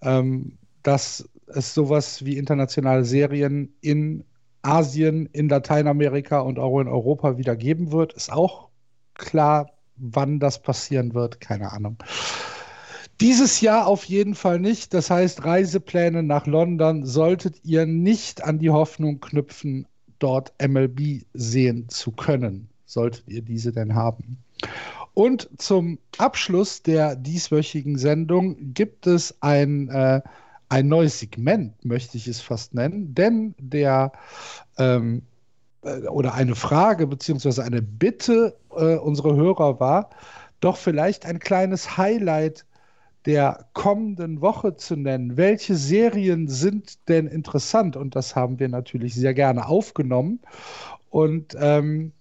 Ähm, dass es sowas wie internationale Serien in Asien, in Lateinamerika und auch in Europa wieder geben wird, ist auch klar. Wann das passieren wird, keine Ahnung. Dieses Jahr auf jeden Fall nicht. Das heißt, Reisepläne nach London solltet ihr nicht an die Hoffnung knüpfen, dort MLB sehen zu können solltet ihr diese denn haben. Und zum Abschluss der dieswöchigen Sendung gibt es ein, äh, ein neues Segment, möchte ich es fast nennen, denn der ähm, äh, oder eine Frage beziehungsweise eine Bitte äh, unserer Hörer war, doch vielleicht ein kleines Highlight der kommenden Woche zu nennen. Welche Serien sind denn interessant? Und das haben wir natürlich sehr gerne aufgenommen. Und ähm,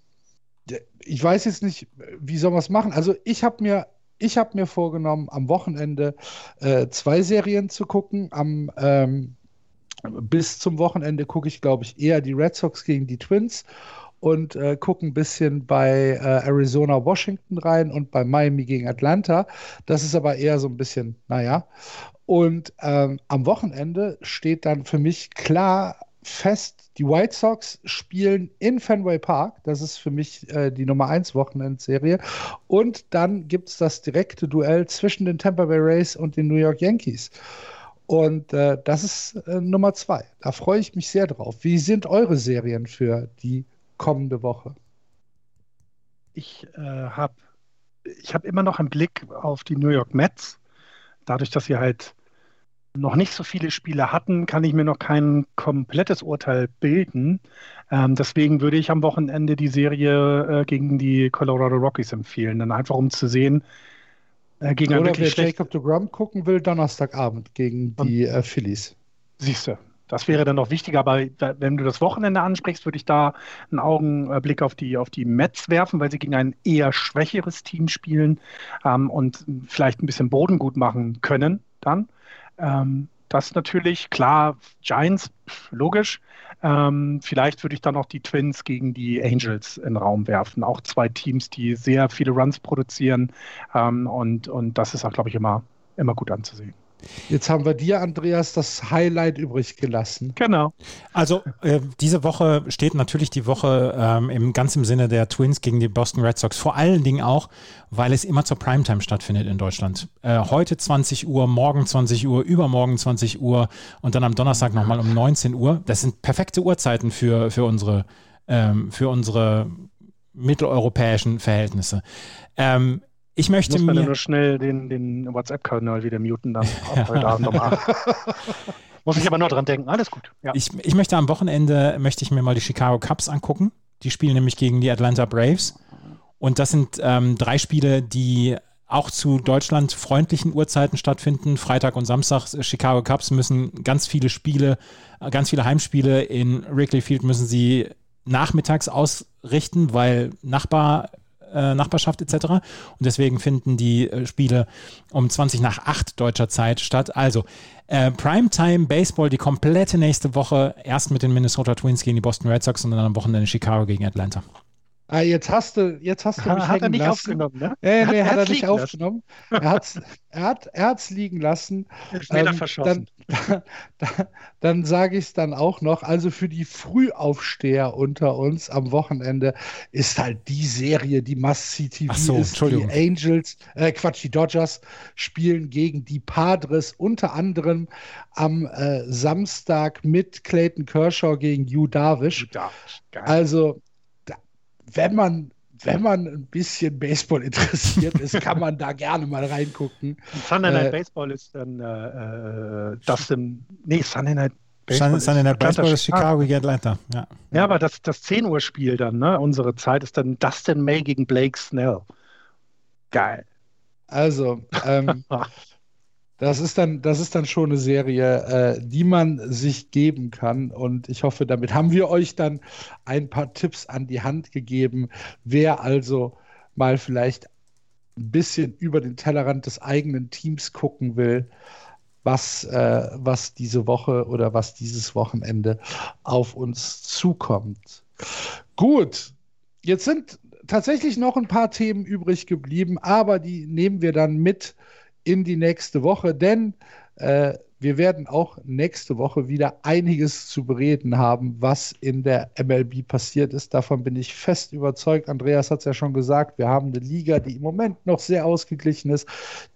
ich weiß jetzt nicht, wie soll man es machen. Also ich habe mir, ich habe mir vorgenommen, am Wochenende äh, zwei Serien zu gucken. Am ähm, bis zum Wochenende gucke ich, glaube ich, eher die Red Sox gegen die Twins und äh, gucke ein bisschen bei äh, Arizona, Washington rein und bei Miami gegen Atlanta. Das ist aber eher so ein bisschen, naja. Und ähm, am Wochenende steht dann für mich klar fest, die White Sox spielen in Fenway Park. Das ist für mich äh, die Nummer 1 Wochenendserie. Und dann gibt es das direkte Duell zwischen den Tampa Bay Rays und den New York Yankees. Und äh, das ist äh, Nummer 2. Da freue ich mich sehr drauf. Wie sind eure Serien für die kommende Woche? Ich äh, habe ich hab immer noch einen Blick auf die New York Mets. Dadurch, dass sie halt noch nicht so viele Spiele hatten, kann ich mir noch kein komplettes Urteil bilden. Ähm, deswegen würde ich am Wochenende die Serie äh, gegen die Colorado Rockies empfehlen, dann einfach um zu sehen, äh, gegen Oder wer Jacob de Grum gucken will, Donnerstagabend gegen die äh, Phillies. Siehst du. Das wäre dann noch wichtiger, aber wenn du das Wochenende ansprichst, würde ich da einen Augenblick auf die, auf die Mets werfen, weil sie gegen ein eher schwächeres Team spielen ähm, und vielleicht ein bisschen Boden gut machen können dann. Ähm, das natürlich, klar, Giants, logisch. Ähm, vielleicht würde ich dann auch die Twins gegen die Angels in den Raum werfen. Auch zwei Teams, die sehr viele Runs produzieren. Ähm, und, und das ist auch, glaube ich, immer, immer gut anzusehen. Jetzt haben wir dir, Andreas, das Highlight übrig gelassen. Genau. Also äh, diese Woche steht natürlich die Woche ähm, im ganz im Sinne der Twins gegen die Boston Red Sox. Vor allen Dingen auch, weil es immer zur Primetime stattfindet in Deutschland. Äh, heute 20 Uhr, morgen 20 Uhr, übermorgen 20 Uhr und dann am Donnerstag nochmal um 19 Uhr. Das sind perfekte Uhrzeiten für, für unsere, ähm, für unsere mitteleuropäischen Verhältnisse. Ähm, ich möchte Muss man mir nur schnell den, den WhatsApp-Kanal wieder muten dann [LAUGHS] heute Abend um 8. [LAUGHS] Muss ich aber nur dran denken. Alles gut. Ja. Ich, ich möchte am Wochenende möchte ich mir mal die Chicago Cubs angucken. Die spielen nämlich gegen die Atlanta Braves. Und das sind ähm, drei Spiele, die auch zu Deutschland freundlichen Uhrzeiten stattfinden. Freitag und Samstag Chicago Cubs müssen ganz viele Spiele, ganz viele Heimspiele in Wrigley Field müssen sie nachmittags ausrichten, weil Nachbar äh, Nachbarschaft etc. Und deswegen finden die äh, Spiele um 20 nach 8 deutscher Zeit statt. Also äh, Primetime Baseball die komplette nächste Woche. Erst mit den Minnesota Twins gegen die Boston Red Sox und dann am Wochenende Chicago gegen Atlanta. Ah, jetzt hast du, jetzt hast du mich hat er nicht lassen. aufgenommen, ne? Nee, nee, hat, hat er nicht aufgenommen. er, hat's, er hat es liegen lassen. [LAUGHS] Ähm, verschossen. Dann, [LAUGHS] dann, dann sage ich es dann auch noch. Also für die Frühaufsteher unter uns am Wochenende ist halt die Serie, die Must-See-TV so, ist. Die Angels, äh, Quatsch, die Dodgers spielen gegen die Padres, unter anderem am äh, Samstag mit Clayton Kershaw gegen Hugh Darvish. Hugh Darvish. Also wenn man wenn man ein bisschen Baseball interessiert ist, [LAUGHS] kann man da gerne mal reingucken. Sunday Night äh, Baseball ist dann äh, äh Dustin, nee, Sunday Night Baseball, Sunday Night Baseball ist Chicago gegen Atlanta. Ja. ja, aber das, das 10 Uhr Spiel dann, ne, unsere Zeit ist dann Dustin May gegen Blake Snell. Geil. Also, ähm, [LAUGHS] Das ist dann, das ist dann schon eine Serie, äh, die man sich geben kann. Und ich hoffe, damit haben wir euch dann ein paar Tipps an die Hand gegeben. Wer also mal vielleicht ein bisschen über den Tellerrand des eigenen Teams gucken will, was, äh, was diese Woche oder was dieses Wochenende auf uns zukommt. Gut, jetzt sind tatsächlich noch ein paar Themen übrig geblieben, aber die nehmen wir dann mit in die nächste Woche, denn äh, wir werden auch nächste Woche wieder einiges zu bereden haben, was in der MLB passiert ist. Davon bin ich fest überzeugt. Andreas hat es ja schon gesagt, wir haben eine Liga, die im Moment noch sehr ausgeglichen ist,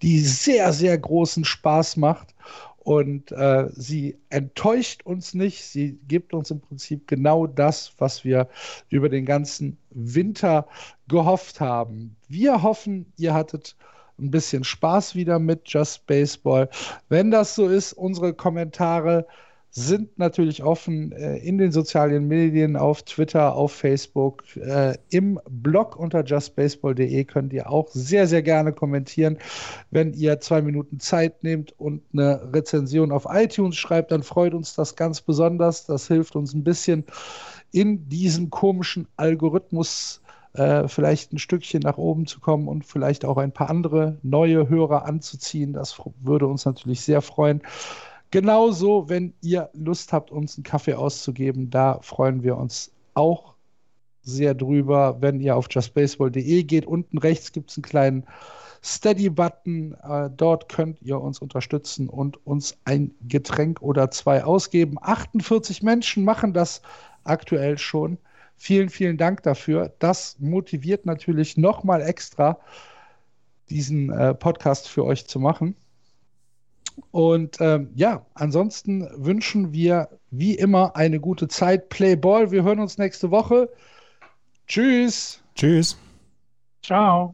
die sehr, sehr großen Spaß macht. Und äh, sie enttäuscht uns nicht. Sie gibt uns im Prinzip genau das, was wir über den ganzen Winter gehofft haben. Wir hoffen, ihr hattet ein bisschen Spaß wieder mit Just Baseball. Wenn das so ist, unsere Kommentare sind natürlich offen äh, in den sozialen Medien, auf Twitter, auf Facebook, äh, im Blog unter justbaseball.de könnt ihr auch sehr, sehr gerne kommentieren. Wenn ihr zwei Minuten Zeit nehmt und eine Rezension auf iTunes schreibt, dann freut uns das ganz besonders. Das hilft uns ein bisschen in diesen komischen Algorithmus äh, vielleicht ein Stückchen nach oben zu kommen und vielleicht auch ein paar andere neue Hörer anzuziehen. Das würde uns natürlich sehr freuen. Genauso, wenn ihr Lust habt, uns einen Kaffee auszugeben, da freuen wir uns auch sehr drüber, wenn ihr auf justbaseball.de geht. Unten rechts gibt es einen kleinen Steady-Button. Äh, dort könnt ihr uns unterstützen und uns ein Getränk oder zwei ausgeben. 48 Menschen machen das aktuell schon. Vielen, vielen Dank dafür. Das motiviert natürlich nochmal extra, diesen äh, Podcast für euch zu machen. Und ähm, ja, ansonsten wünschen wir wie immer eine gute Zeit. Play Ball. Wir hören uns nächste Woche. Tschüss. Tschüss. Ciao.